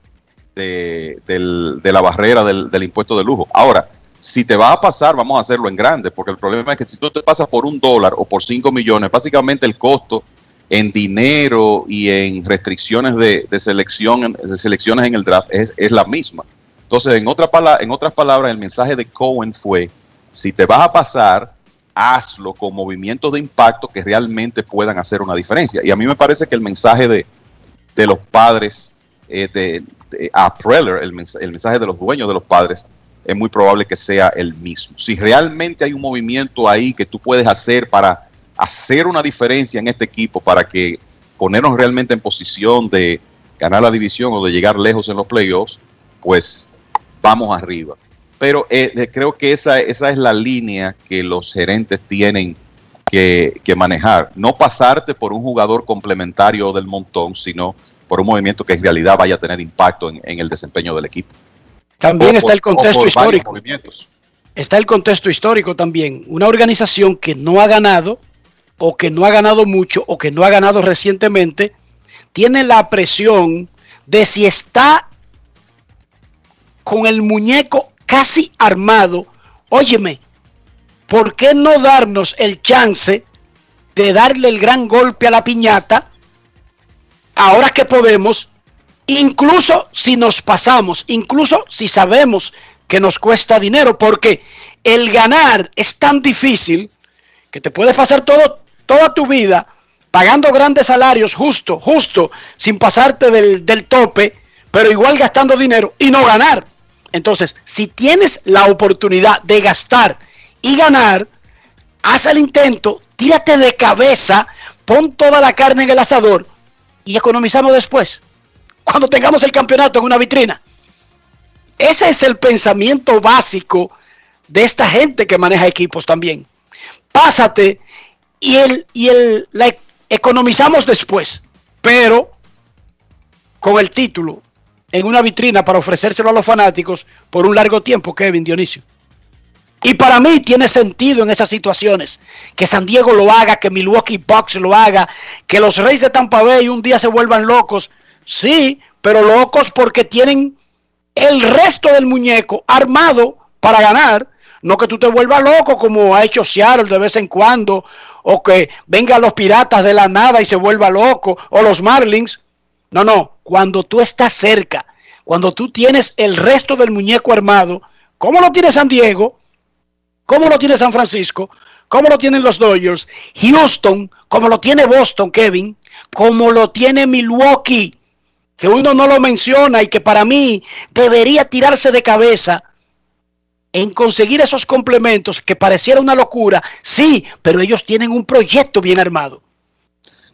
de, del, de la barrera del, impuesto de lujo. Ahora, si te vas a pasar, vamos a hacerlo en grande, porque el problema es que si tú te pasas por un dólar o por cinco millones, básicamente el costo en dinero y en restricciones de, de selección, de selecciones en el draft es, es la misma. Entonces, en, otra pala en otras palabras, el mensaje de Cohen fue, si te vas a pasar, hazlo con movimientos de impacto que realmente puedan hacer una diferencia. Y a mí me parece que el mensaje de, de los padres, eh, de, de, a Preller, el, el mensaje de los dueños de los padres, es muy probable que sea el mismo. Si realmente hay un movimiento ahí que tú puedes hacer para hacer una diferencia en este equipo, para que ponernos realmente en posición de ganar la división o de llegar lejos en los playoffs, pues vamos arriba. Pero eh, creo que esa, esa es la línea que los gerentes tienen que, que, manejar. No pasarte por un jugador complementario del montón, sino por un movimiento que en realidad vaya a tener impacto en, en el desempeño del equipo. También o está por, el contexto histórico. Está el contexto histórico también. Una organización que no ha ganado, o que no ha ganado mucho, o que no ha ganado recientemente, tiene la presión de si está con el muñeco casi armado, óyeme, ¿por qué no darnos el chance de darle el gran golpe a la piñata ahora que podemos incluso si nos pasamos, incluso si sabemos que nos cuesta dinero, porque el ganar es tan difícil que te puedes pasar todo, toda tu vida pagando grandes salarios justo, justo, sin pasarte del, del tope, pero igual gastando dinero y no ganar. Entonces, si tienes la oportunidad de gastar y ganar, haz el intento, tírate de cabeza, pon toda la carne en el asador y economizamos después, cuando tengamos el campeonato en una vitrina. Ese es el pensamiento básico de esta gente que maneja equipos también. Pásate y el, y el, la economizamos después, pero con el título en una vitrina para ofrecérselo a los fanáticos por un largo tiempo, Kevin Dionisio. Y para mí tiene sentido en estas situaciones que San Diego lo haga, que Milwaukee Bucks lo haga, que los Reyes de Tampa Bay un día se vuelvan locos. Sí, pero locos porque tienen el resto del muñeco armado para ganar. No que tú te vuelvas loco como ha hecho Seattle de vez en cuando, o que vengan los piratas de la nada y se vuelva loco, o los Marlins. No, no, cuando tú estás cerca, cuando tú tienes el resto del muñeco armado, como lo tiene San Diego, como lo tiene San Francisco, como lo tienen los Dodgers, Houston, como lo tiene Boston, Kevin, como lo tiene Milwaukee, que uno no lo menciona y que para mí debería tirarse de cabeza en conseguir esos complementos que pareciera una locura, sí, pero ellos tienen un proyecto bien armado.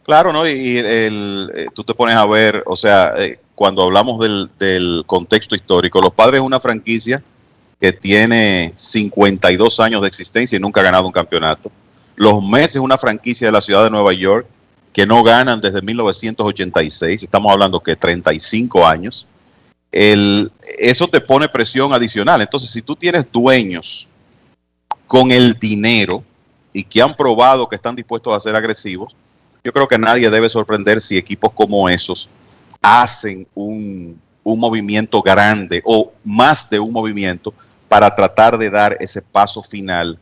Claro, ¿no? Y el, eh, tú te pones a ver, o sea, eh, cuando hablamos del, del, contexto histórico, los padres es una franquicia que tiene 52 años de existencia y nunca ha ganado un campeonato. Los Mets es una franquicia de la ciudad de Nueva York que no ganan desde 1986, estamos hablando que 35 años el, eso te pone presión adicional. Entonces, si tú tienes dueños con el dinero y que han probado que están dispuestos a ser agresivos, yo creo que nadie debe sorprender si equipos como esos hacen un, un movimiento grande o más de un movimiento para tratar de dar ese paso final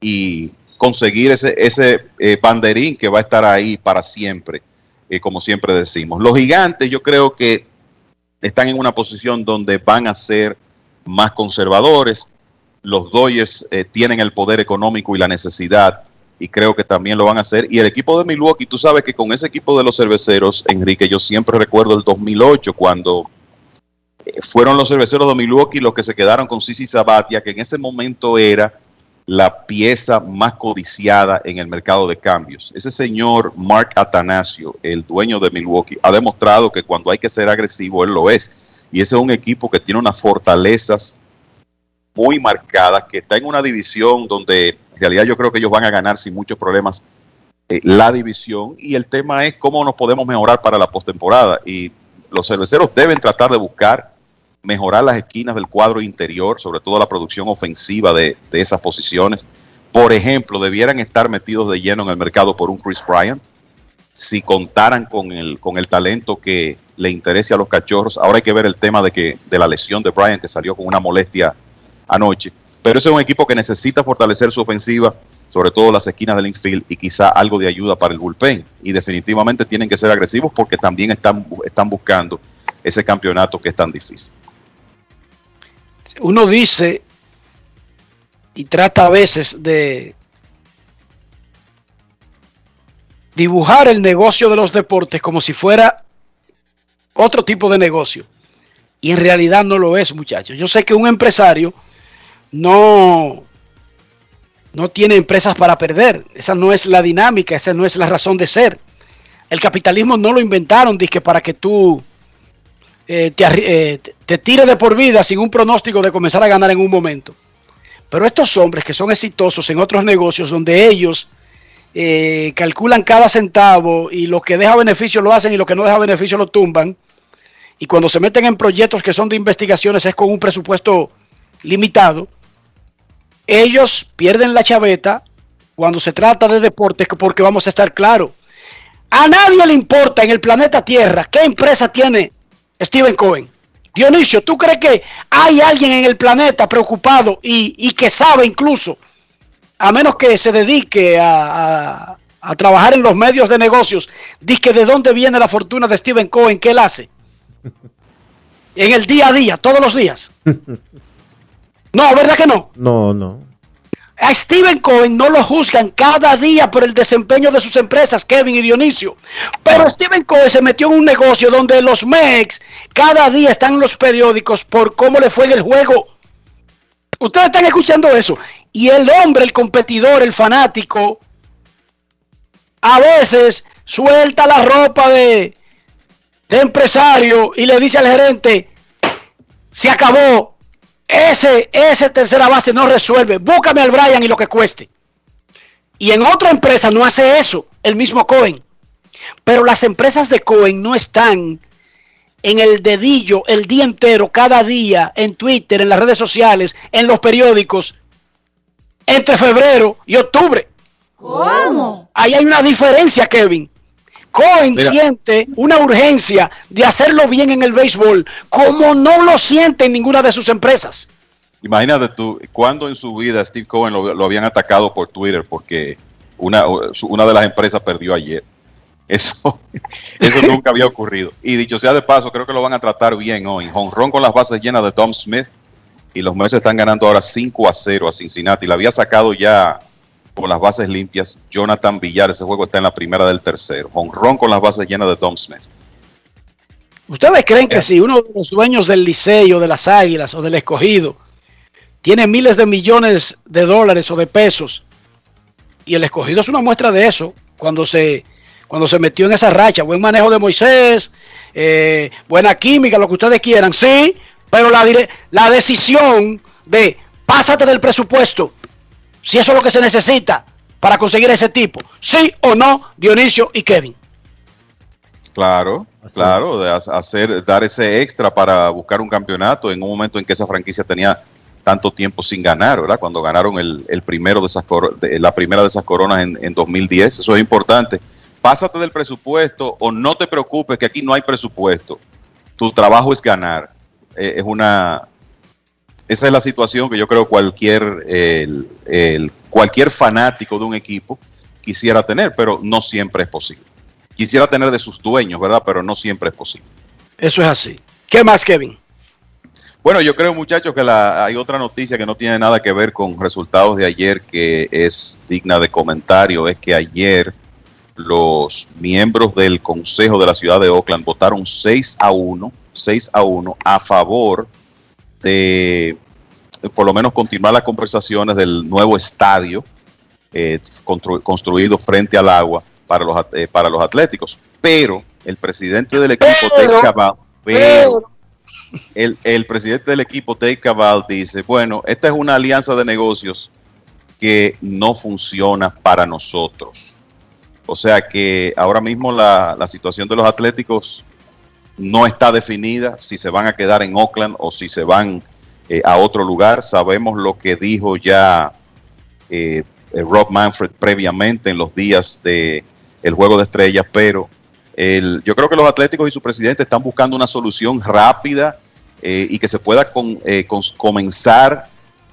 y conseguir ese, ese eh, banderín que va a estar ahí para siempre, eh, como siempre decimos. Los gigantes yo creo que están en una posición donde van a ser más conservadores. Los Dodgers eh, tienen el poder económico y la necesidad y creo que también lo van a hacer. Y el equipo de Milwaukee, tú sabes que con ese equipo de los cerveceros, Enrique, yo siempre recuerdo el 2008 cuando eh, fueron los cerveceros de Milwaukee los que se quedaron con Sisi Sabatia, que en ese momento era la pieza más codiciada en el mercado de cambios. Ese señor Mark Atanasio, el dueño de Milwaukee, ha demostrado que cuando hay que ser agresivo, él lo es. Y ese es un equipo que tiene unas fortalezas muy marcadas, que está en una división donde realidad yo creo que ellos van a ganar sin muchos problemas eh, la división. Y el tema es cómo nos podemos mejorar para la postemporada. Y los cerveceros deben tratar de buscar mejorar las esquinas del cuadro interior, sobre todo la producción ofensiva de, de, esas posiciones. Por ejemplo, debieran estar metidos de lleno en el mercado por un Chris Bryant, si contaran con el, con el talento que le interese a los cachorros. Ahora hay que ver el tema de, que, de la lesión de Bryant, que salió con una molestia anoche. Pero ese es un equipo que necesita fortalecer su ofensiva, sobre todo las esquinas del infield y quizá algo de ayuda para el bullpen. Y definitivamente tienen que ser agresivos porque también están, están buscando ese campeonato que es tan difícil uno dice y trata a veces de dibujar el negocio de los deportes como si fuera otro tipo de negocio. Y en realidad no lo es, muchachos. Yo sé que un empresario no, no tiene empresas para perder. Esa no es la dinámica, esa no es la razón de ser. El capitalismo no lo inventaron que para que tú eh, te, eh, te tire de por vida sin un pronóstico de comenzar a ganar en un momento. Pero estos hombres que son exitosos en otros negocios donde ellos eh, calculan cada centavo y lo que deja beneficio lo hacen y lo que no deja beneficio lo tumban. Y cuando se meten en proyectos que son de investigaciones es con un presupuesto limitado. Ellos pierden la chaveta cuando se trata de deportes porque vamos a estar claros. A nadie le importa en el planeta Tierra qué empresa tiene Steven Cohen. Dionisio, ¿tú crees que hay alguien en el planeta preocupado y, y que sabe incluso, a menos que se dedique a, a, a, trabajar en los medios de negocios, dice de dónde viene la fortuna de Steven Cohen, qué él hace? En el día a día, todos los días. No, ¿verdad que no? No, no. A Steven Cohen no lo juzgan cada día por el desempeño de sus empresas, Kevin y Dionisio. Pero Steven Cohen se metió en un negocio donde los MEX cada día están en los periódicos por cómo le fue en el juego. Ustedes están escuchando eso. Y el hombre, el competidor, el fanático, a veces suelta la ropa de, de empresario y le dice al gerente, se acabó, ese, ese tercera base no resuelve. Búscame al Brian y lo que cueste. Y en otra empresa no hace eso, el mismo Cohen. Pero las empresas de Cohen no están en el dedillo el día entero, cada día, en Twitter, en las redes sociales, en los periódicos, entre febrero y octubre. ¿Cómo? Ahí hay una diferencia, Kevin. Cohen Mira. siente una urgencia de hacerlo bien en el béisbol, como no lo siente en ninguna de sus empresas. Imagínate tú, cuando en su vida Steve Cohen lo, lo habían atacado por Twitter porque una, una de las empresas perdió ayer. Eso, eso nunca había ocurrido. Y dicho sea de paso, creo que lo van a tratar bien hoy. Honrón con las bases llenas de Tom Smith. Y los Mets están ganando ahora 5 a 0 a Cincinnati. La había sacado ya con las bases limpias. Jonathan Villar, ese juego está en la primera del tercero. Honrón con las bases llenas de Tom Smith. ¿Ustedes creen que si uno de los dueños del Liceo, de las Águilas o del Escogido tiene miles de millones de dólares o de pesos y el Escogido es una muestra de eso cuando se cuando se metió en esa racha, buen manejo de Moisés, eh, buena química, lo que ustedes quieran, sí, pero la, la decisión de pásate del presupuesto, si eso es lo que se necesita para conseguir ese tipo, sí o no, Dionisio y Kevin. Claro, claro, de ha- hacer, dar ese extra para buscar un campeonato en un momento en que esa franquicia tenía tanto tiempo sin ganar, ¿verdad? Cuando ganaron el, el primero de esas de- la primera de esas coronas en, en 2010, eso es importante. Pásate del presupuesto o no te preocupes que aquí no hay presupuesto. Tu trabajo es ganar. Eh, es una, esa es la situación que yo creo cualquier el- el- cualquier fanático de un equipo quisiera tener, pero no siempre es posible. Quisiera tener de sus dueños, ¿verdad? Pero no siempre es posible. Eso es así. ¿Qué más, Kevin? Bueno, yo creo, muchachos, que la, hay otra noticia que no tiene nada que ver con resultados de ayer que es digna de comentario. Es que ayer los miembros del Consejo de la Ciudad de Oakland votaron 6 a 1, 6 a 1 a favor de, por lo menos continuar las conversaciones del nuevo estadio eh, constru- construido frente al agua para los, eh, para los atléticos. Pero el presidente del equipo, Ted Cabal, pero el, el presidente del equipo, Ted Cabal, dice, bueno, esta es una alianza de negocios que no funciona para nosotros. O sea que ahora mismo la, la situación de los atléticos no está definida si se van a quedar en Oakland o si se van eh, a otro lugar. Sabemos lo que dijo ya eh, eh, Rob Manfred previamente en los días de el juego de estrellas, pero el- yo creo que los atléticos y su presidente están buscando una solución rápida eh, y que se pueda con- cons- comenzar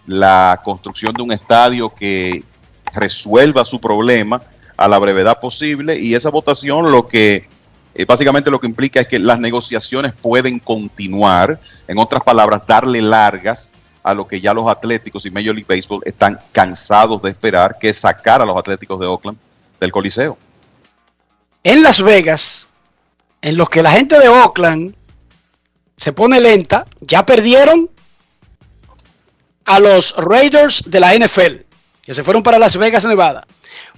la construcción de un estadio que resuelva su problema a la brevedad posible y esa votación lo que eh, básicamente lo que implica es que las negociaciones pueden continuar, en otras palabras, darle largas a lo que ya los atléticos y Major League Baseball están cansados de esperar, que es sacar a los atléticos de Oakland del Coliseo. En Las Vegas, en los que la gente de Oakland se pone lenta, ya perdieron a los Raiders de la NFL, que se fueron para Las Vegas, Nevada.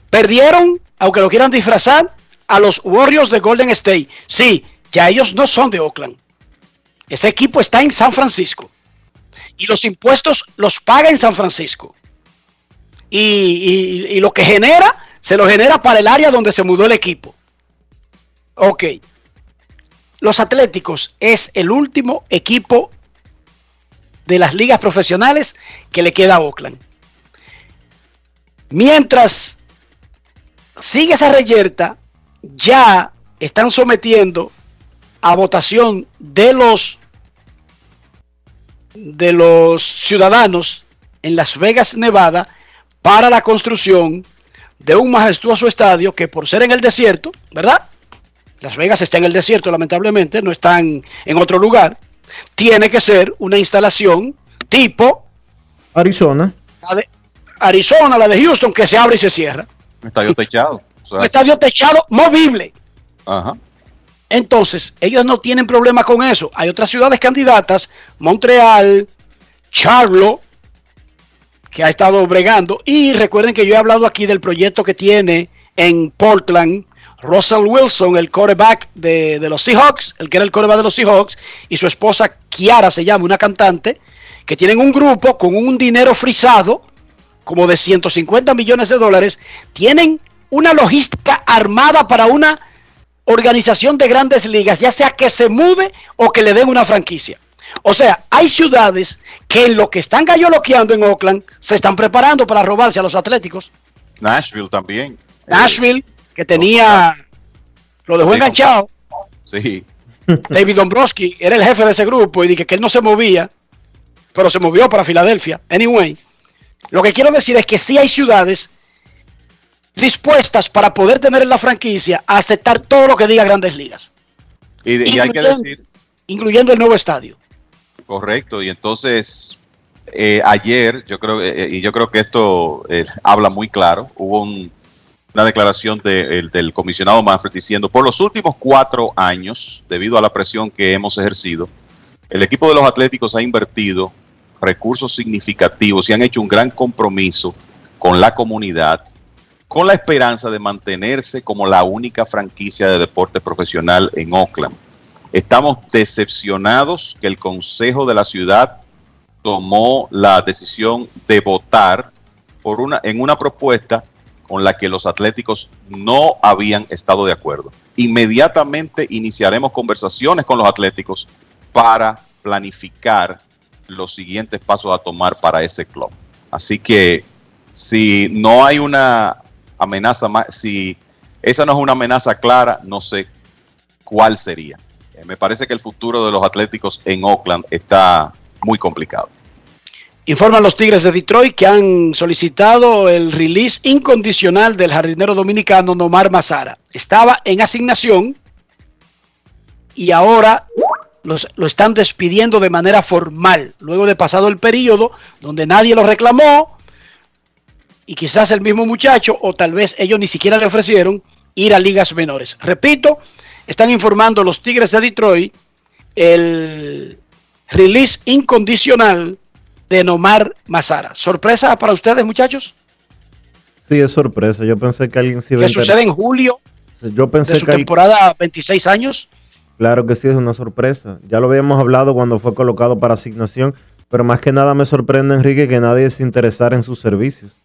Perdieron, aunque lo quieran disfrazar, a los Warriors de Golden State. Sí, ya ellos no son de Oakland. Ese equipo está en San Francisco. Y los impuestos los paga en San Francisco. Y, lo que genera, se lo genera para el área donde se mudó el equipo. Ok. Los Atléticos es el último equipo de las ligas profesionales que le queda a Oakland. Mientras sigue esa reyerta, ya están sometiendo a votación de los de los ciudadanos en Las Vegas, Nevada, para la construcción de un majestuoso estadio que por ser en el desierto, ¿verdad? Las Vegas está en el desierto, lamentablemente, no están en otro lugar. Tiene que ser una instalación tipo Arizona. la de- Arizona, la de Houston, que se abre y se cierra. Estadio techado. O sea, Un estadio techado movible. Ajá. Entonces, ellos no tienen problema con eso. Hay otras ciudades candidatas, Montreal, Charlotte, que ha estado bregando. Y recuerden que yo he hablado aquí del proyecto que tiene en Portland Russell Wilson, el quarterback de, de los Seahawks, el que era el quarterback de los Seahawks, y su esposa Kiara se llama, una cantante, que tienen un grupo con un dinero frisado, como de 150 millones de dólares, tienen una logística armada para una organización de grandes ligas, ya sea que se mude o que le den una franquicia. O sea, hay ciudades que en lo que están galloloqueando en Oakland se están preparando para robarse a los atléticos. Nashville también. Nashville, que tenía, lo dejó enganchado. Sí. David Dombrowski era el jefe de ese grupo y dije que él no se movía, pero se movió para Filadelfia. Anyway, lo que quiero decir es que sí hay ciudades dispuestas para poder tener en la franquicia a aceptar todo lo que diga Grandes Ligas, Y, de- y hay que Incluyendo- decir, incluyendo el nuevo estadio. correcto, y entonces eh, ayer, yo creo, eh, y yo creo que esto eh, habla muy claro, hubo un- una declaración de- el- del comisionado Manfred diciendo, por los últimos cuatro años, debido a la presión que hemos ejercido, el equipo de los Atléticos ha invertido recursos significativos y han hecho un gran compromiso con la comunidad, con la esperanza de mantenerse como la única franquicia de deporte profesional en Oakland. Estamos decepcionados que el Consejo de la Ciudad tomó la decisión de votar por una, en una propuesta con la que los atléticos no habían estado de acuerdo. Inmediatamente iniciaremos conversaciones con los atléticos para planificar los siguientes pasos a tomar para ese club. Así que si no hay una amenaza más, si esa no es una amenaza clara, no sé cuál sería. Eh, Me parece que el futuro de los Atléticos en Oakland está muy complicado. Informan los Tigres de Detroit que han solicitado el release incondicional del jardinero dominicano Nomar Mazara. Estaba en asignación y ahora los- lo están despidiendo de manera formal, luego de pasado el periodo donde nadie lo reclamó y quizás el mismo muchacho o tal vez ellos ni siquiera le ofrecieron ir a ligas menores. Repito, están informando los Tigres de Detroit el release incondicional de Nomar Mazara. ¿Sorpresa para ustedes, muchachos? Sí, es sorpresa. Yo pensé que alguien se iba ¿Qué a enterar. sucede en julio Yo pensé de su que temporada 26 años? Claro que sí, es una sorpresa. Ya lo habíamos hablado cuando fue colocado para asignación, pero más que nada me sorprende, Enrique, que nadie se interesara en sus servicios.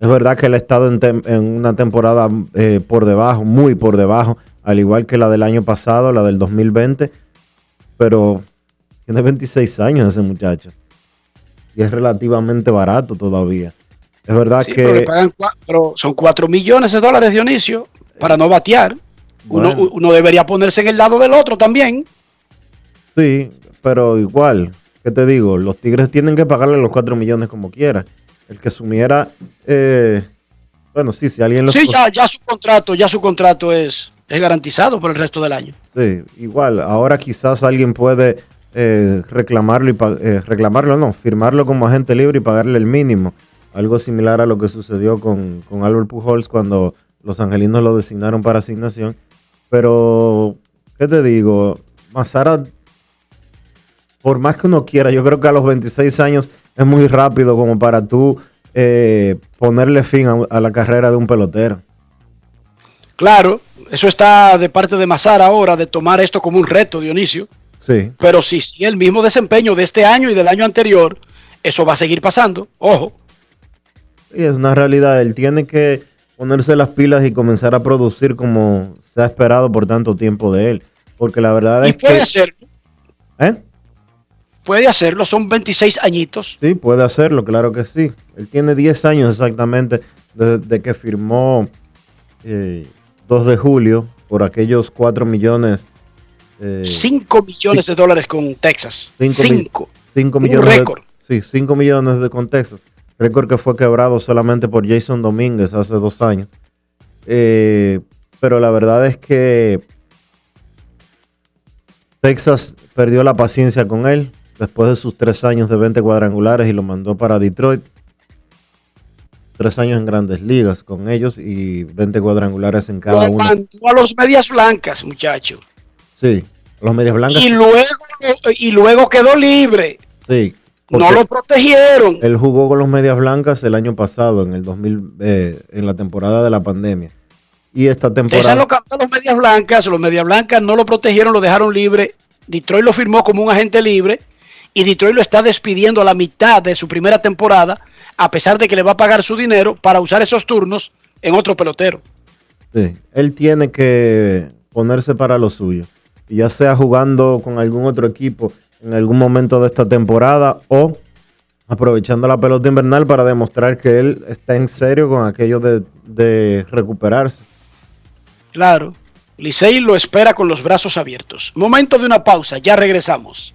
Es verdad que él ha estado en, una temporada eh, por debajo, muy por debajo, al igual que la del año pasado, la del 2020, pero tiene 26 años ese muchacho. Y es relativamente barato todavía. Es verdad Sí, pero le que... pagan pero son 4 millones de dólares, Dionisio, para no batear. Uno debería ponerse en el lado del otro también. Sí, pero igual, ¿qué te digo? Los Tigres tienen que pagarle los 4 millones como quiera. El que sumiera, eh, bueno, sí, si alguien lo... Sí, ya, ya su contrato, ya su contrato es, es garantizado por el resto del año. Sí, igual, ahora quizás alguien puede eh, reclamarlo, y eh, reclamarlo, no, firmarlo como agente libre y pagarle el mínimo. Algo similar a lo que sucedió con, con Albert Pujols cuando los angelinos lo designaron para asignación. Pero, ¿qué te digo? Mazara, por más que uno quiera, yo creo que a los 26 años es muy rápido como para tú eh, ponerle fin a, a la carrera de un pelotero. Claro, eso está de parte de Mazar ahora, de tomar esto como un reto, Dionisio. Sí. Pero si sigue el mismo desempeño de este año y del año anterior, eso va a seguir pasando. Ojo. Sí, es una realidad. Él tiene que ponerse las pilas y comenzar a producir como se ha esperado por tanto tiempo de él. Porque la verdad Y es puede que... hacerlo, ¿Eh? Puede hacerlo, son 26 añitos. Sí, puede hacerlo, claro que sí. Él tiene 10 años exactamente desde que firmó eh, 2 de julio por aquellos 4 millones. eh, 5 millones de dólares con Texas. cinco mi- 5. cinco Un millones de- récord. sí, 5 millones de con Texas. Récord que fue quebrado solamente por Jason Domínguez hace dos años. Eh, pero la verdad es que Texas perdió la paciencia con él después de sus tres años de 20 cuadrangulares y lo mandó para Detroit. tres años en grandes ligas con ellos y 20 cuadrangulares en cada Lo uno. mandó a los medias blancas, muchacho. Sí, los medias blancas. Y luego, y luego quedó libre. Sí. No lo protegieron. Él jugó con los medias blancas el año pasado, en el 2000, eh, en la temporada de la pandemia. Y esta Esa temporada. lo cantó los medias blancas. Los medias blancas no lo protegieron, lo dejaron libre. Detroit lo firmó como un agente libre. Y Detroit lo está despidiendo a la mitad de su primera temporada, a pesar de que le va a pagar su dinero para usar esos turnos en otro pelotero. Sí, él tiene que ponerse para lo suyo. Ya sea jugando con algún otro equipo en algún momento de esta temporada o aprovechando la pelota invernal para demostrar que él está en serio con aquello de, de recuperarse. Claro. Licey lo espera con los brazos abiertos. Momento de una pausa, ya regresamos.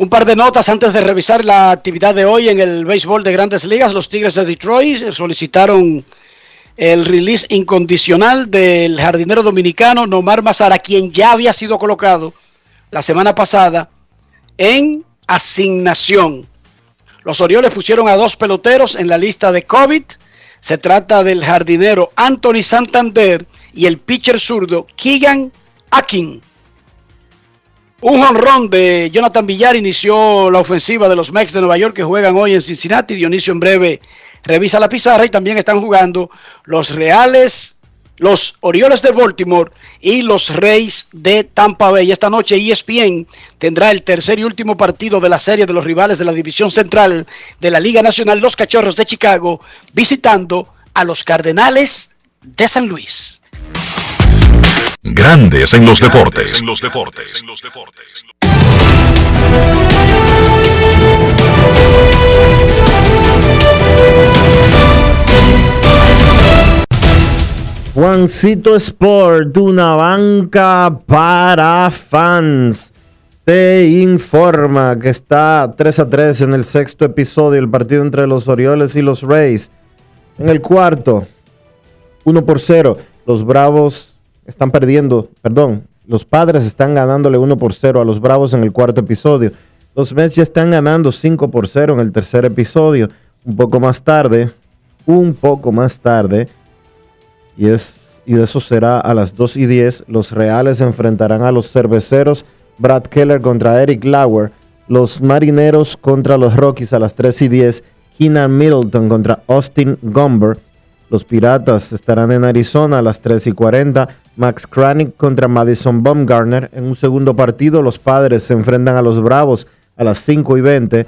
Un par de notas antes de revisar la actividad de hoy en el béisbol de grandes ligas. Los Tigres de Detroit solicitaron el release incondicional del jardinero dominicano Nomar Mazara, quien ya había sido colocado la semana pasada en asignación. Los Orioles pusieron a dos peloteros en la lista de COVID. Se trata del jardinero Anthony Santander y el pitcher zurdo Keegan Akin. Un jonrón de Jonathan Villar inició la ofensiva de los Mets de Nueva York que juegan hoy en Cincinnati. Dionisio en breve revisa la pizarra y también están jugando los Reales, los Orioles de Baltimore y los Reyes de Tampa Bay. Esta noche ESPN tendrá el tercer y último partido de la serie de los rivales de la División Central de la Liga Nacional, los Cachorros de Chicago, visitando a los Cardenales de San Luis. Grandes en los deportes. En los deportes. Juancito Sport, una banca para fans, te informa que está 3 a 3 en el sexto episodio el partido entre los Orioles y los Rays. En el cuarto, 1 por 0, los Bravos están perdiendo, perdón, los Padres están ganándole 1 por 0 a los Bravos en el cuarto episodio. Los Mets ya están ganando 5 por 0 en el tercer episodio. Un poco más tarde, un poco más tarde, y, es, y eso será a las 2 y 10. Los Reales enfrentarán a los Cerveceros, Brad Keller contra Eric Lauer, los Marineros contra los Rockies a las 3 y 10, Keenan Middleton contra Austin Gomber, los Piratas estarán en Arizona a las 3 y 40, Max Kranick contra Madison Baumgartner. En un segundo partido, los Padres se enfrentan a los Bravos a las 5 y 20.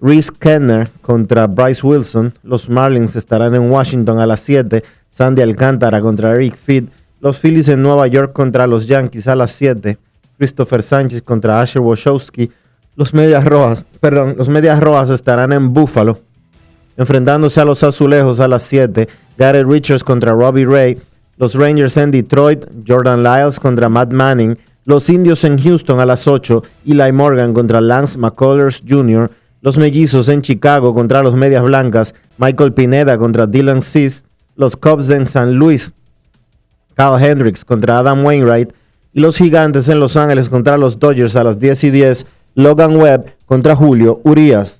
Reese Kenner contra Bryce Wilson. Los Marlins estarán en Washington a las 7. Sandy Alcántara contra Eric Fitt. Los Phillies en Nueva York contra los Yankees a las 7. Christopher Sánchez contra Asher Wojcicki. Los Medias Rojas, perdón, los Medias Rojas estarán en Buffalo enfrentándose a los Azulejos a las 7. Gary Richards contra Robbie Ray. Los Rangers en Detroit. Jordan Lyles contra Matt Manning. Los Indios en Houston a las 8. Eli Morgan contra Lance McCullers Jr. Los Mellizos en Chicago contra los Medias Blancas. Michael Pineda contra Dylan Cease. Los Cubs en San Luis. Kyle Hendricks contra Adam Wainwright. Y los gigantes en Los Ángeles contra los Dodgers a las 10 y 10. Logan Webb contra Julio Urias.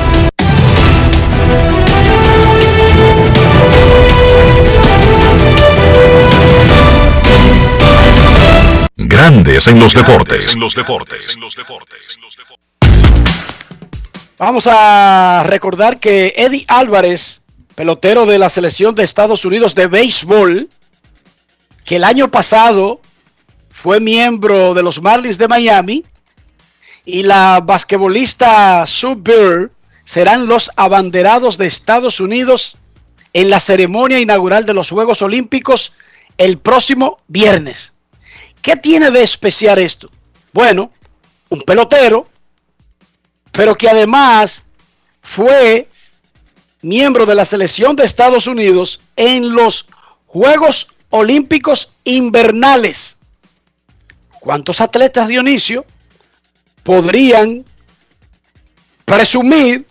Grandes en los deportes. Vamos a recordar que Eddie Álvarez, pelotero de la selección de Estados Unidos de béisbol, que el año pasado fue miembro de los Marlins de Miami, y la basquetbolista Sue Bird serán los abanderados de Estados Unidos en la ceremonia inaugural de los Juegos Olímpicos el próximo viernes. ¿Qué tiene de especial esto? Bueno, un pelotero, pero que además fue miembro de la selección de Estados Unidos en los Juegos Olímpicos Invernales. ¿Cuántos atletas, Dionisio, podrían presumir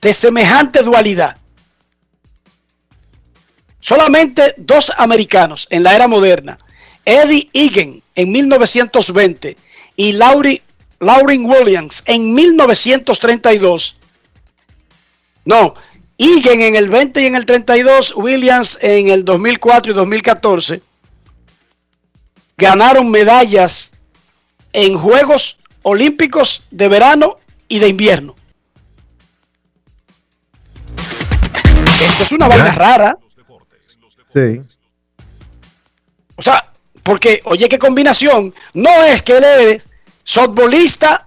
de semejante dualidad? Solamente dos americanos en la era moderna Eddie Egan en 1920 y Laurie, Lauren Williams en 1932. No, Egan en el 20 y en el 32, Williams en el 2004 y 2014 ganaron medallas en Juegos Olímpicos de verano y de invierno. Esto es una vaina rara. Sí. O sea, porque, oye, qué combinación. No es que él es softbolista,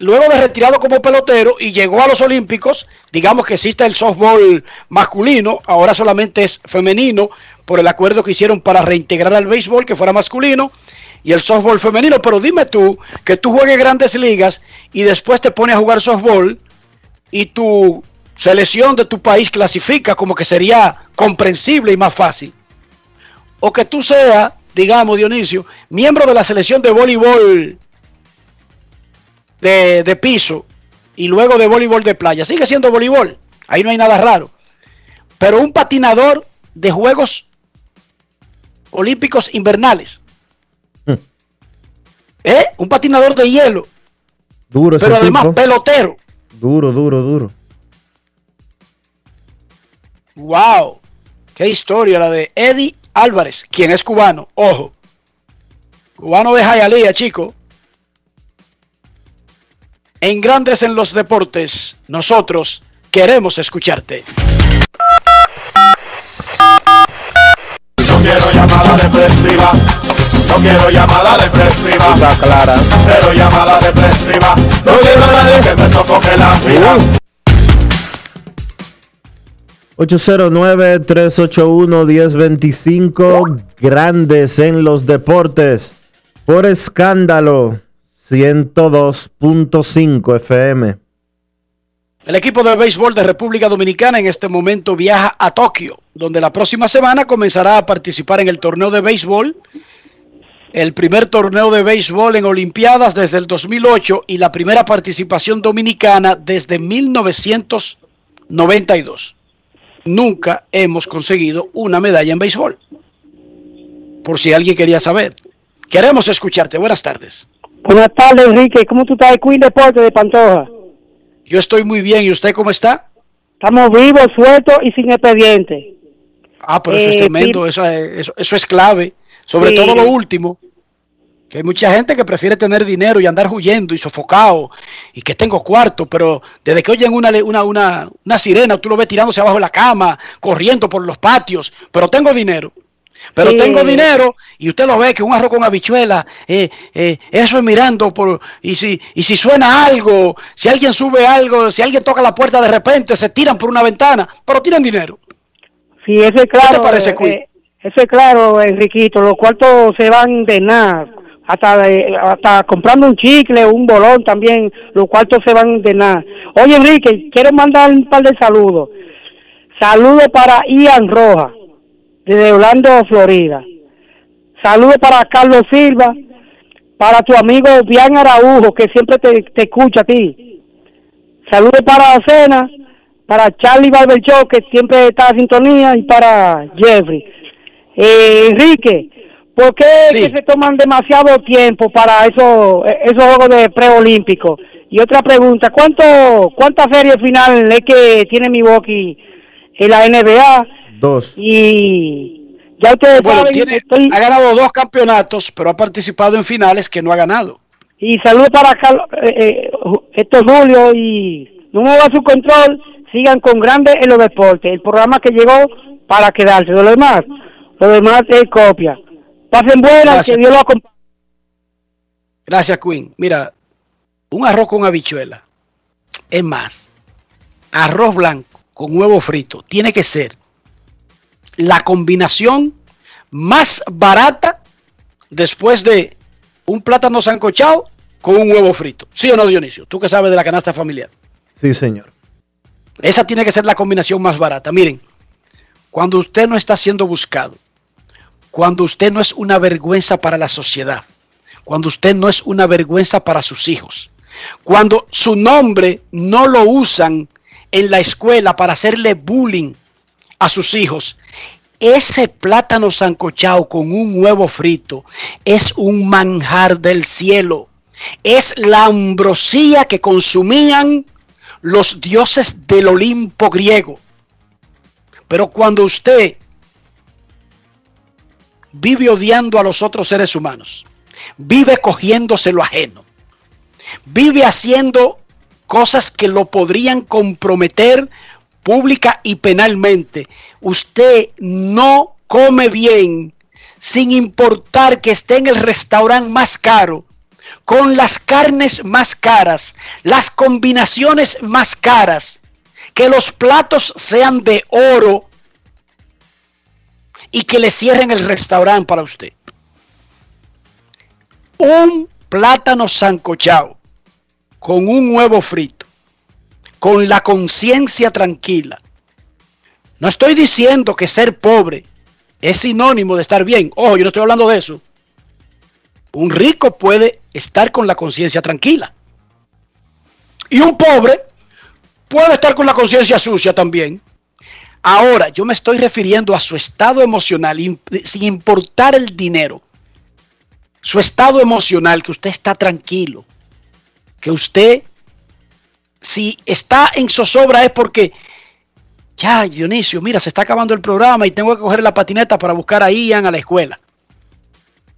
luego de retirado como pelotero y llegó a los Olímpicos. Digamos que existe el softball masculino, ahora solamente es femenino, por el acuerdo que hicieron para reintegrar al béisbol que fuera masculino y el softball femenino. Pero dime tú que tú juegues grandes ligas y después te pones a jugar softball y tu selección de tu país clasifica como que sería comprensible y más fácil. O que tú seas digamos, Dionisio, miembro de la selección de voleibol de, piso y luego de voleibol de playa. Sigue siendo voleibol, ahí no hay nada raro. Pero un patinador de Juegos Olímpicos Invernales. ¿Eh? Un patinador de hielo. Duro Pero además pelotero. Duro, duro, duro. Wow. Qué historia la de Eddie Álvarez, quien es cubano, ojo. Cubano de Jayalía, chico. En Grandes en los Deportes, nosotros queremos escucharte. No quiero llamada depresiva. No quiero llamada depresiva. Está clara. Cero llamada depresiva. No quiero a nadie que me sofoque la vida. 809-381-1025, grandes en los deportes, por escándalo, 102.5 FM. El equipo de béisbol de República Dominicana en este momento viaja a Tokio, donde la próxima semana comenzará a participar en el torneo de béisbol, el primer torneo de béisbol en Olimpiadas desde el 2008 y la primera participación dominicana desde 1992 nunca hemos conseguido una medalla en béisbol. Por si alguien quería saber. Queremos escucharte. Buenas tardes. Buenas tardes, Enrique. ¿Cómo tú estás? Queen Deporte de Pantoja. Yo estoy muy bien. ¿Y usted cómo está? Estamos vivos, sueltos y sin expediente. Ah, pero eso es eh, tremendo. Eso, eso, eso, es clave. Sobre todo lo último. Que hay mucha gente que prefiere tener dinero y andar huyendo y sofocado y que tengo cuarto, pero desde que oyen una, una, una, una sirena, tú lo ves tirándose abajo de la cama, corriendo por los patios, pero tengo dinero. Pero tengo dinero y usted lo ve que un arroz con habichuela, eh, eh, eso es mirando por y si y si suena algo, si alguien sube algo, si alguien toca la puerta de repente, se tiran por una ventana, pero tienen dinero. Sí, eso es claro. ¿Qué te parece, eh, Eso es claro, Enriquito. Los cuartos se van de nada. Hasta, de- hasta comprando un chicle, un bolón también, los cuartos se van de nada. Oye, Enrique, quiero mandar un par de saludos. Saludos para Ian Roja, desde Orlando, Florida. Saludos para Carlos Silva, para tu amigo Bian Araujo, que siempre te, te escucha a ti. Saludos para Cena, para Charlie Barber Show, que siempre está en sintonía, y para Jeffrey. Eh, Enrique, ¿por qué que se toman demasiado tiempo para esos, esos juegos de preolímpicos? Y otra pregunta, ¿cuánto, ¿cuántas series final es que tiene Milwaukee en la NBA? Dos. Y ya ustedes Bueno, saben, tiene- estoy- ha ganado dos campeonatos, pero ha participado en finales que no ha ganado. Y saludos para Carlos, eh, eh, Héctor Julio y no mueva su control, sigan con grande en los deportes, el programa que llegó para quedarse, lo demás, lo demás es copia. Pasen buenas, Gracias. que Dios los acompañe. Gracias, Queen. Mira, un arroz con habichuela. Es más, arroz blanco con huevo frito tiene que ser la combinación más barata después de un plátano sancochado con un huevo frito. ¿Sí o no, Dionisio? Tú que sabes de la canasta familiar. Sí, señor. Esa tiene que ser la combinación más barata. Miren, cuando usted no está siendo buscado, cuando usted no es una vergüenza para la sociedad, cuando usted no es una vergüenza para sus hijos, cuando su nombre no lo usan en la escuela para hacerle bullying a sus hijos, ese plátano sancochado con un huevo frito es un manjar del cielo. Es la ambrosía que consumían los dioses del Olimpo griego. Pero cuando usted vive odiando a los otros seres humanos, vive cogiéndose lo ajeno, vive haciendo cosas que lo podrían comprometer pública y penalmente, usted no come bien sin importar que esté en el restaurante más caro, con las carnes más caras, las combinaciones más caras, que los platos sean de oro y que le cierren el restaurante para usted. Un plátano sancochado con un huevo frito, con la conciencia tranquila. No estoy diciendo que ser pobre es sinónimo de estar bien. Ojo, yo no estoy hablando de eso. Un rico puede estar con la conciencia tranquila. Y un pobre puede estar con la conciencia sucia también. Ahora, yo me estoy refiriendo a su estado emocional, sin importar el dinero. Su estado emocional, que usted está tranquilo. Que usted, si está en zozobra es porque, ya, Dionisio, mira, se está acabando el programa y tengo que coger la patineta para buscar a Ian a la escuela.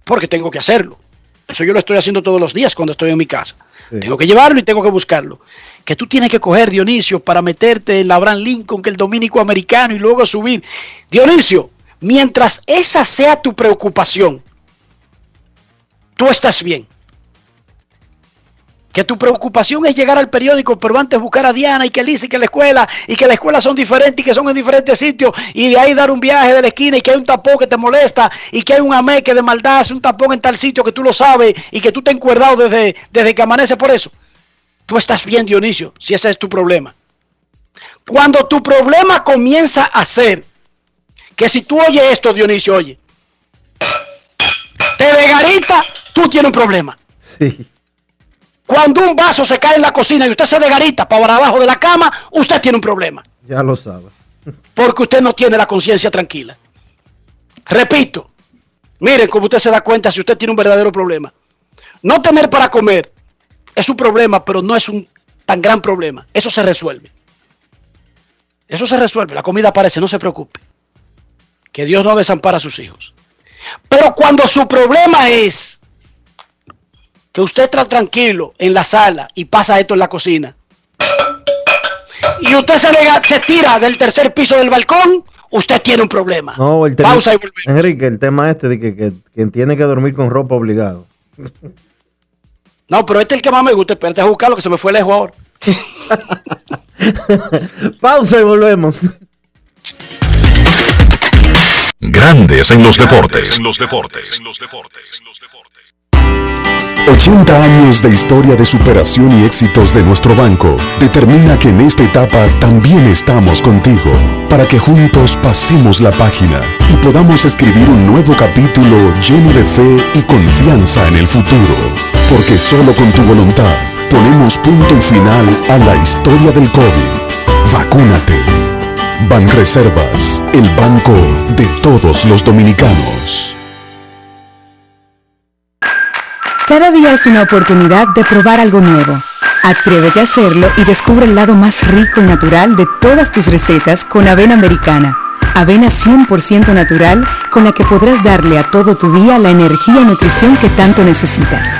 Porque tengo que hacerlo. Eso yo lo estoy haciendo todos los días cuando estoy en mi casa. Tengo que llevarlo y tengo que buscarlo. Que tú tienes que coger, Dionisio, para meterte en la Abraham Lincoln, que el dominico americano, y luego subir. Dionisio, mientras esa sea tu preocupación, tú estás bien. Que tu preocupación es llegar al periódico, pero antes buscar a Diana y que Lisa y que la escuela, y que la escuela son diferentes y que son en diferentes sitios, y de ahí dar un viaje de la esquina y que hay un tapón que te molesta, y que hay un amé que de maldad hace un tapón en tal sitio que tú lo sabes y que tú te encuerdado desde, desde que amanece por eso. Tú estás bien, Dionisio, si ese es tu problema. Cuando tu problema comienza a ser que si tú oyes esto, Dionisio, oye, te de garita, tú tienes un problema. Sí. Cuando un vaso se cae en la cocina y usted se de garita para abajo de la cama, usted tiene un problema. Ya lo sabe. Porque usted no tiene la conciencia tranquila. Repito, miren cómo usted se da cuenta si usted tiene un verdadero problema. No tener para comer es un problema, pero no es un tan gran problema. Eso se resuelve. Eso se resuelve. La comida aparece, no se preocupe. Que Dios no desampara a sus hijos. Pero cuando su problema es que usted está tranquilo en la sala y pasa esto en la cocina, y usted se, le- se tira del tercer piso del balcón, usted tiene un problema. No, el tema, Pausa y volvemos. Enrique, el tema este de que, que quien tiene que dormir con ropa obligado. No, pero este es el que más me gusta. Espérate a buscarlo que se me fue lejos ahora. Pausa y volvemos. Grandes en los deportes. En los deportes. 80 años de historia de superación y éxitos de nuestro banco determina que en esta etapa también estamos contigo, para que juntos pasemos la página y podamos escribir un nuevo capítulo lleno de fe y confianza en el futuro, porque solo con tu voluntad ponemos punto y final a la historia del COVID. Vacúnate. Banreservas, el banco de todos los dominicanos. Cada día es una oportunidad de probar algo nuevo. Atrévete a hacerlo y descubre el lado más rico y natural de todas tus recetas con avena americana. Avena 100% natural con la que podrás darle a todo tu día la energía y nutrición que tanto necesitas.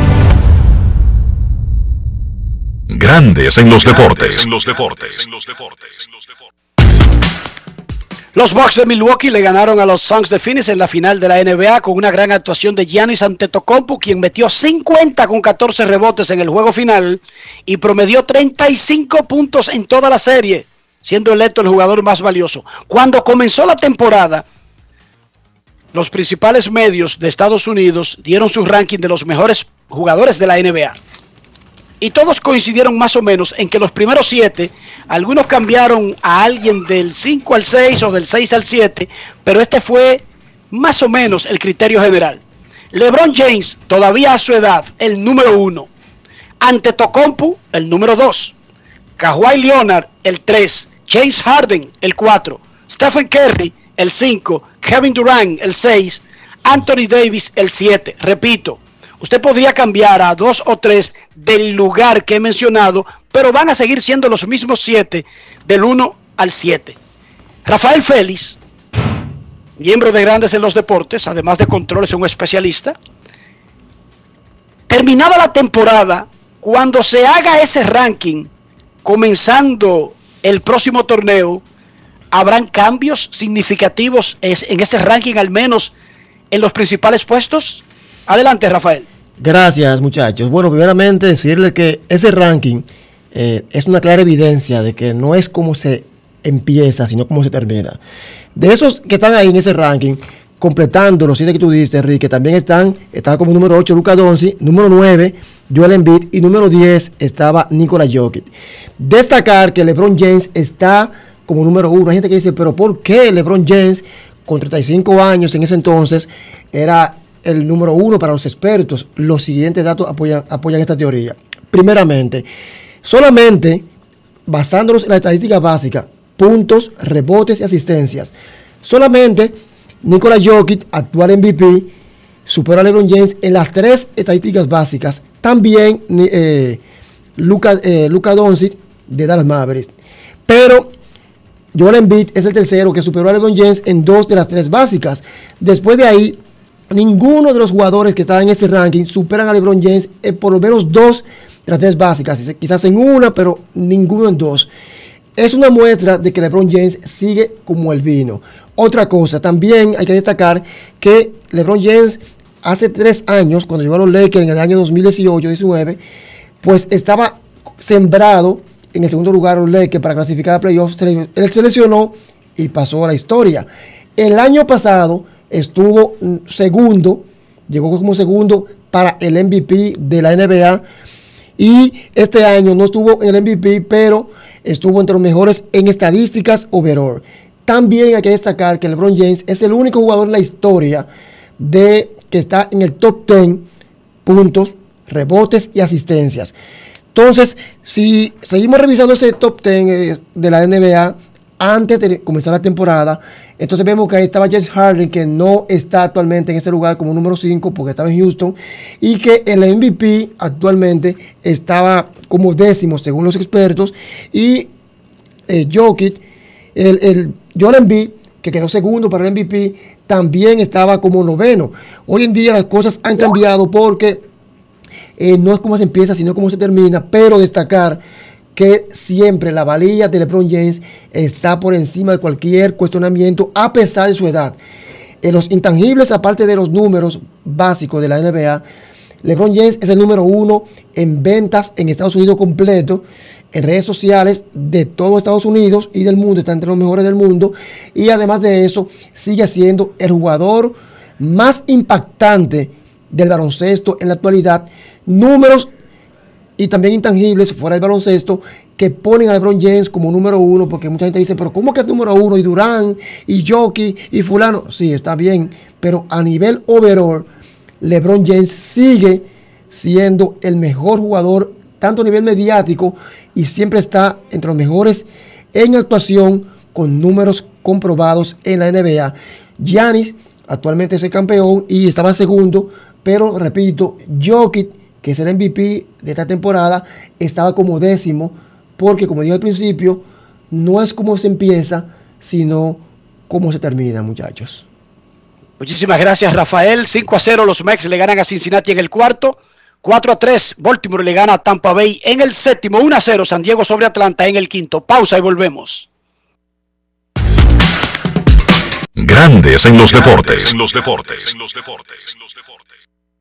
Grandes en los deportes. Los Bucks de Milwaukee le ganaron a los Suns de Phoenix en la final de la NBA con una gran actuación de Giannis Antetokounmpo, quien metió 50 con 14 rebotes en el juego final y promedió 35 puntos en toda la serie, siendo electo el jugador más valioso. Cuando comenzó la temporada, los principales medios de Estados Unidos dieron su ranking de los mejores jugadores de la NBA y todos coincidieron más o menos en que los primeros siete, algunos cambiaron a alguien del 5 al 6 o del 6 al 7, pero este fue más o menos el criterio general. LeBron James, todavía a su edad, el número uno. Ante Tocompu, el número 2. Kawhi Leonard, el 3. James Harden, el 4. Stephen Curry, el 5. Kevin Durant, el 6. Anthony Davis, el 7. Repito, Usted podría cambiar a dos o tres del lugar que he mencionado, pero van a seguir siendo los mismos siete del 1 al 7. Rafael Félix, miembro de Grandes en los Deportes, además de controles, es un especialista. Terminaba la temporada, cuando se haga ese ranking, comenzando el próximo torneo, habrán cambios significativos en este ranking, al menos en los principales puestos. Adelante, Rafael. Gracias, muchachos. Bueno, primeramente decirle que ese ranking eh, es una clara evidencia de que no es como se empieza, sino cómo se termina. De esos que están ahí en ese ranking, completando los siete que tú diste, Enrique, también están, estaba como número 8 Luca Donzi, número 9 Joel Embiid y número 10 estaba Nikola Jokic. Destacar que LeBron James está como número 1. Hay gente que dice, pero ¿por qué LeBron James, con 35 años en ese entonces, era el número uno para los expertos. Los siguientes datos apoyan, apoyan esta teoría. Primeramente, solamente basándonos en la estadística básica, puntos, rebotes y asistencias, solamente Nikola Jokic, actual MVP, supera a LeBron James en las tres estadísticas básicas. También eh, Luca, eh, Luca Doncic de Dallas Mavericks. Pero Joel Embiid es el tercero que superó a LeBron James en dos de las tres básicas. Después de ahí, ninguno de los jugadores que están en este ranking superan a LeBron James en por lo menos dos tres básicas, quizás en una, pero ninguno en dos. Es una muestra de que LeBron James sigue como el vino. Otra cosa, también hay que destacar que LeBron James hace tres años, cuando llegó a los Lakers en el año 2018-19, pues estaba sembrado en el segundo lugar a los Lakers para clasificar a playoffs. Él se lesionó y pasó a la historia. El año pasado estuvo segundo, llegó como segundo para el MVP de la NBA. Y este año no estuvo en el MVP, pero estuvo entre los mejores en estadísticas overall. También hay que destacar que LeBron James es el único jugador en la historia de que está en el top 10 puntos, rebotes y asistencias. Entonces, si seguimos revisando ese top 10 eh, de la NBA antes de comenzar la temporada, Entonces vemos que ahí estaba James Harden, que no está actualmente en ese lugar como número 5 porque estaba en Houston, y que el MVP actualmente estaba como décimo según los expertos, y eh, Jokic, el, el Joel Embiid, que quedó segundo para el MVP, también estaba como noveno. Hoy en día las cosas han cambiado porque eh, no es como se empieza, sino cómo se termina, pero destacar que siempre la valía de LeBron James está por encima de cualquier cuestionamiento a pesar de su edad. En los intangibles, aparte de los números básicos de la NBA, LeBron James es el número uno en ventas en Estados Unidos completo, en redes sociales de todo Estados Unidos y del mundo, está entre los mejores del mundo. Y además de eso, sigue siendo el jugador más impactante del baloncesto en la actualidad. Números y también intangibles fuera del baloncesto que ponen a LeBron James como número uno, porque mucha gente dice, pero ¿cómo que es número uno? Y Durán, y Jockey, y fulano. Sí, está bien, pero a nivel overall, LeBron James sigue siendo el mejor jugador, tanto a nivel mediático, y siempre está entre los mejores en actuación con números comprobados en la NBA. Giannis actualmente es el campeón y estaba segundo, pero repito, Jokic, que es el MVP de esta temporada, estaba como décimo, porque como dije al principio, no es como se empieza, sino cómo se termina, muchachos. Muchísimas gracias, Rafael. 5 a 0 los Mex le ganan a Cincinnati en el cuarto. 4 a 3 Baltimore le gana a Tampa Bay en el séptimo. 1 a 0 San Diego sobre Atlanta en el quinto. Pausa y volvemos. Grandes en los deportes. En los deportes.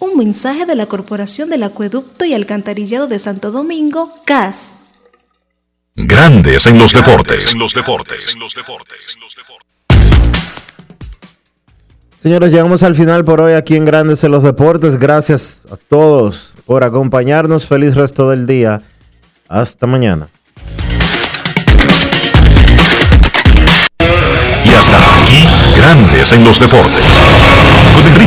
Un mensaje de la Corporación del Acueducto y Alcantarillado de Santo Domingo, CAS. Grandes en los deportes. los deportes. Señores, llegamos al final por hoy aquí en Grandes en los Deportes. Gracias a todos por acompañarnos. Feliz resto del día. Hasta mañana. Y hasta aquí, Grandes en los Deportes.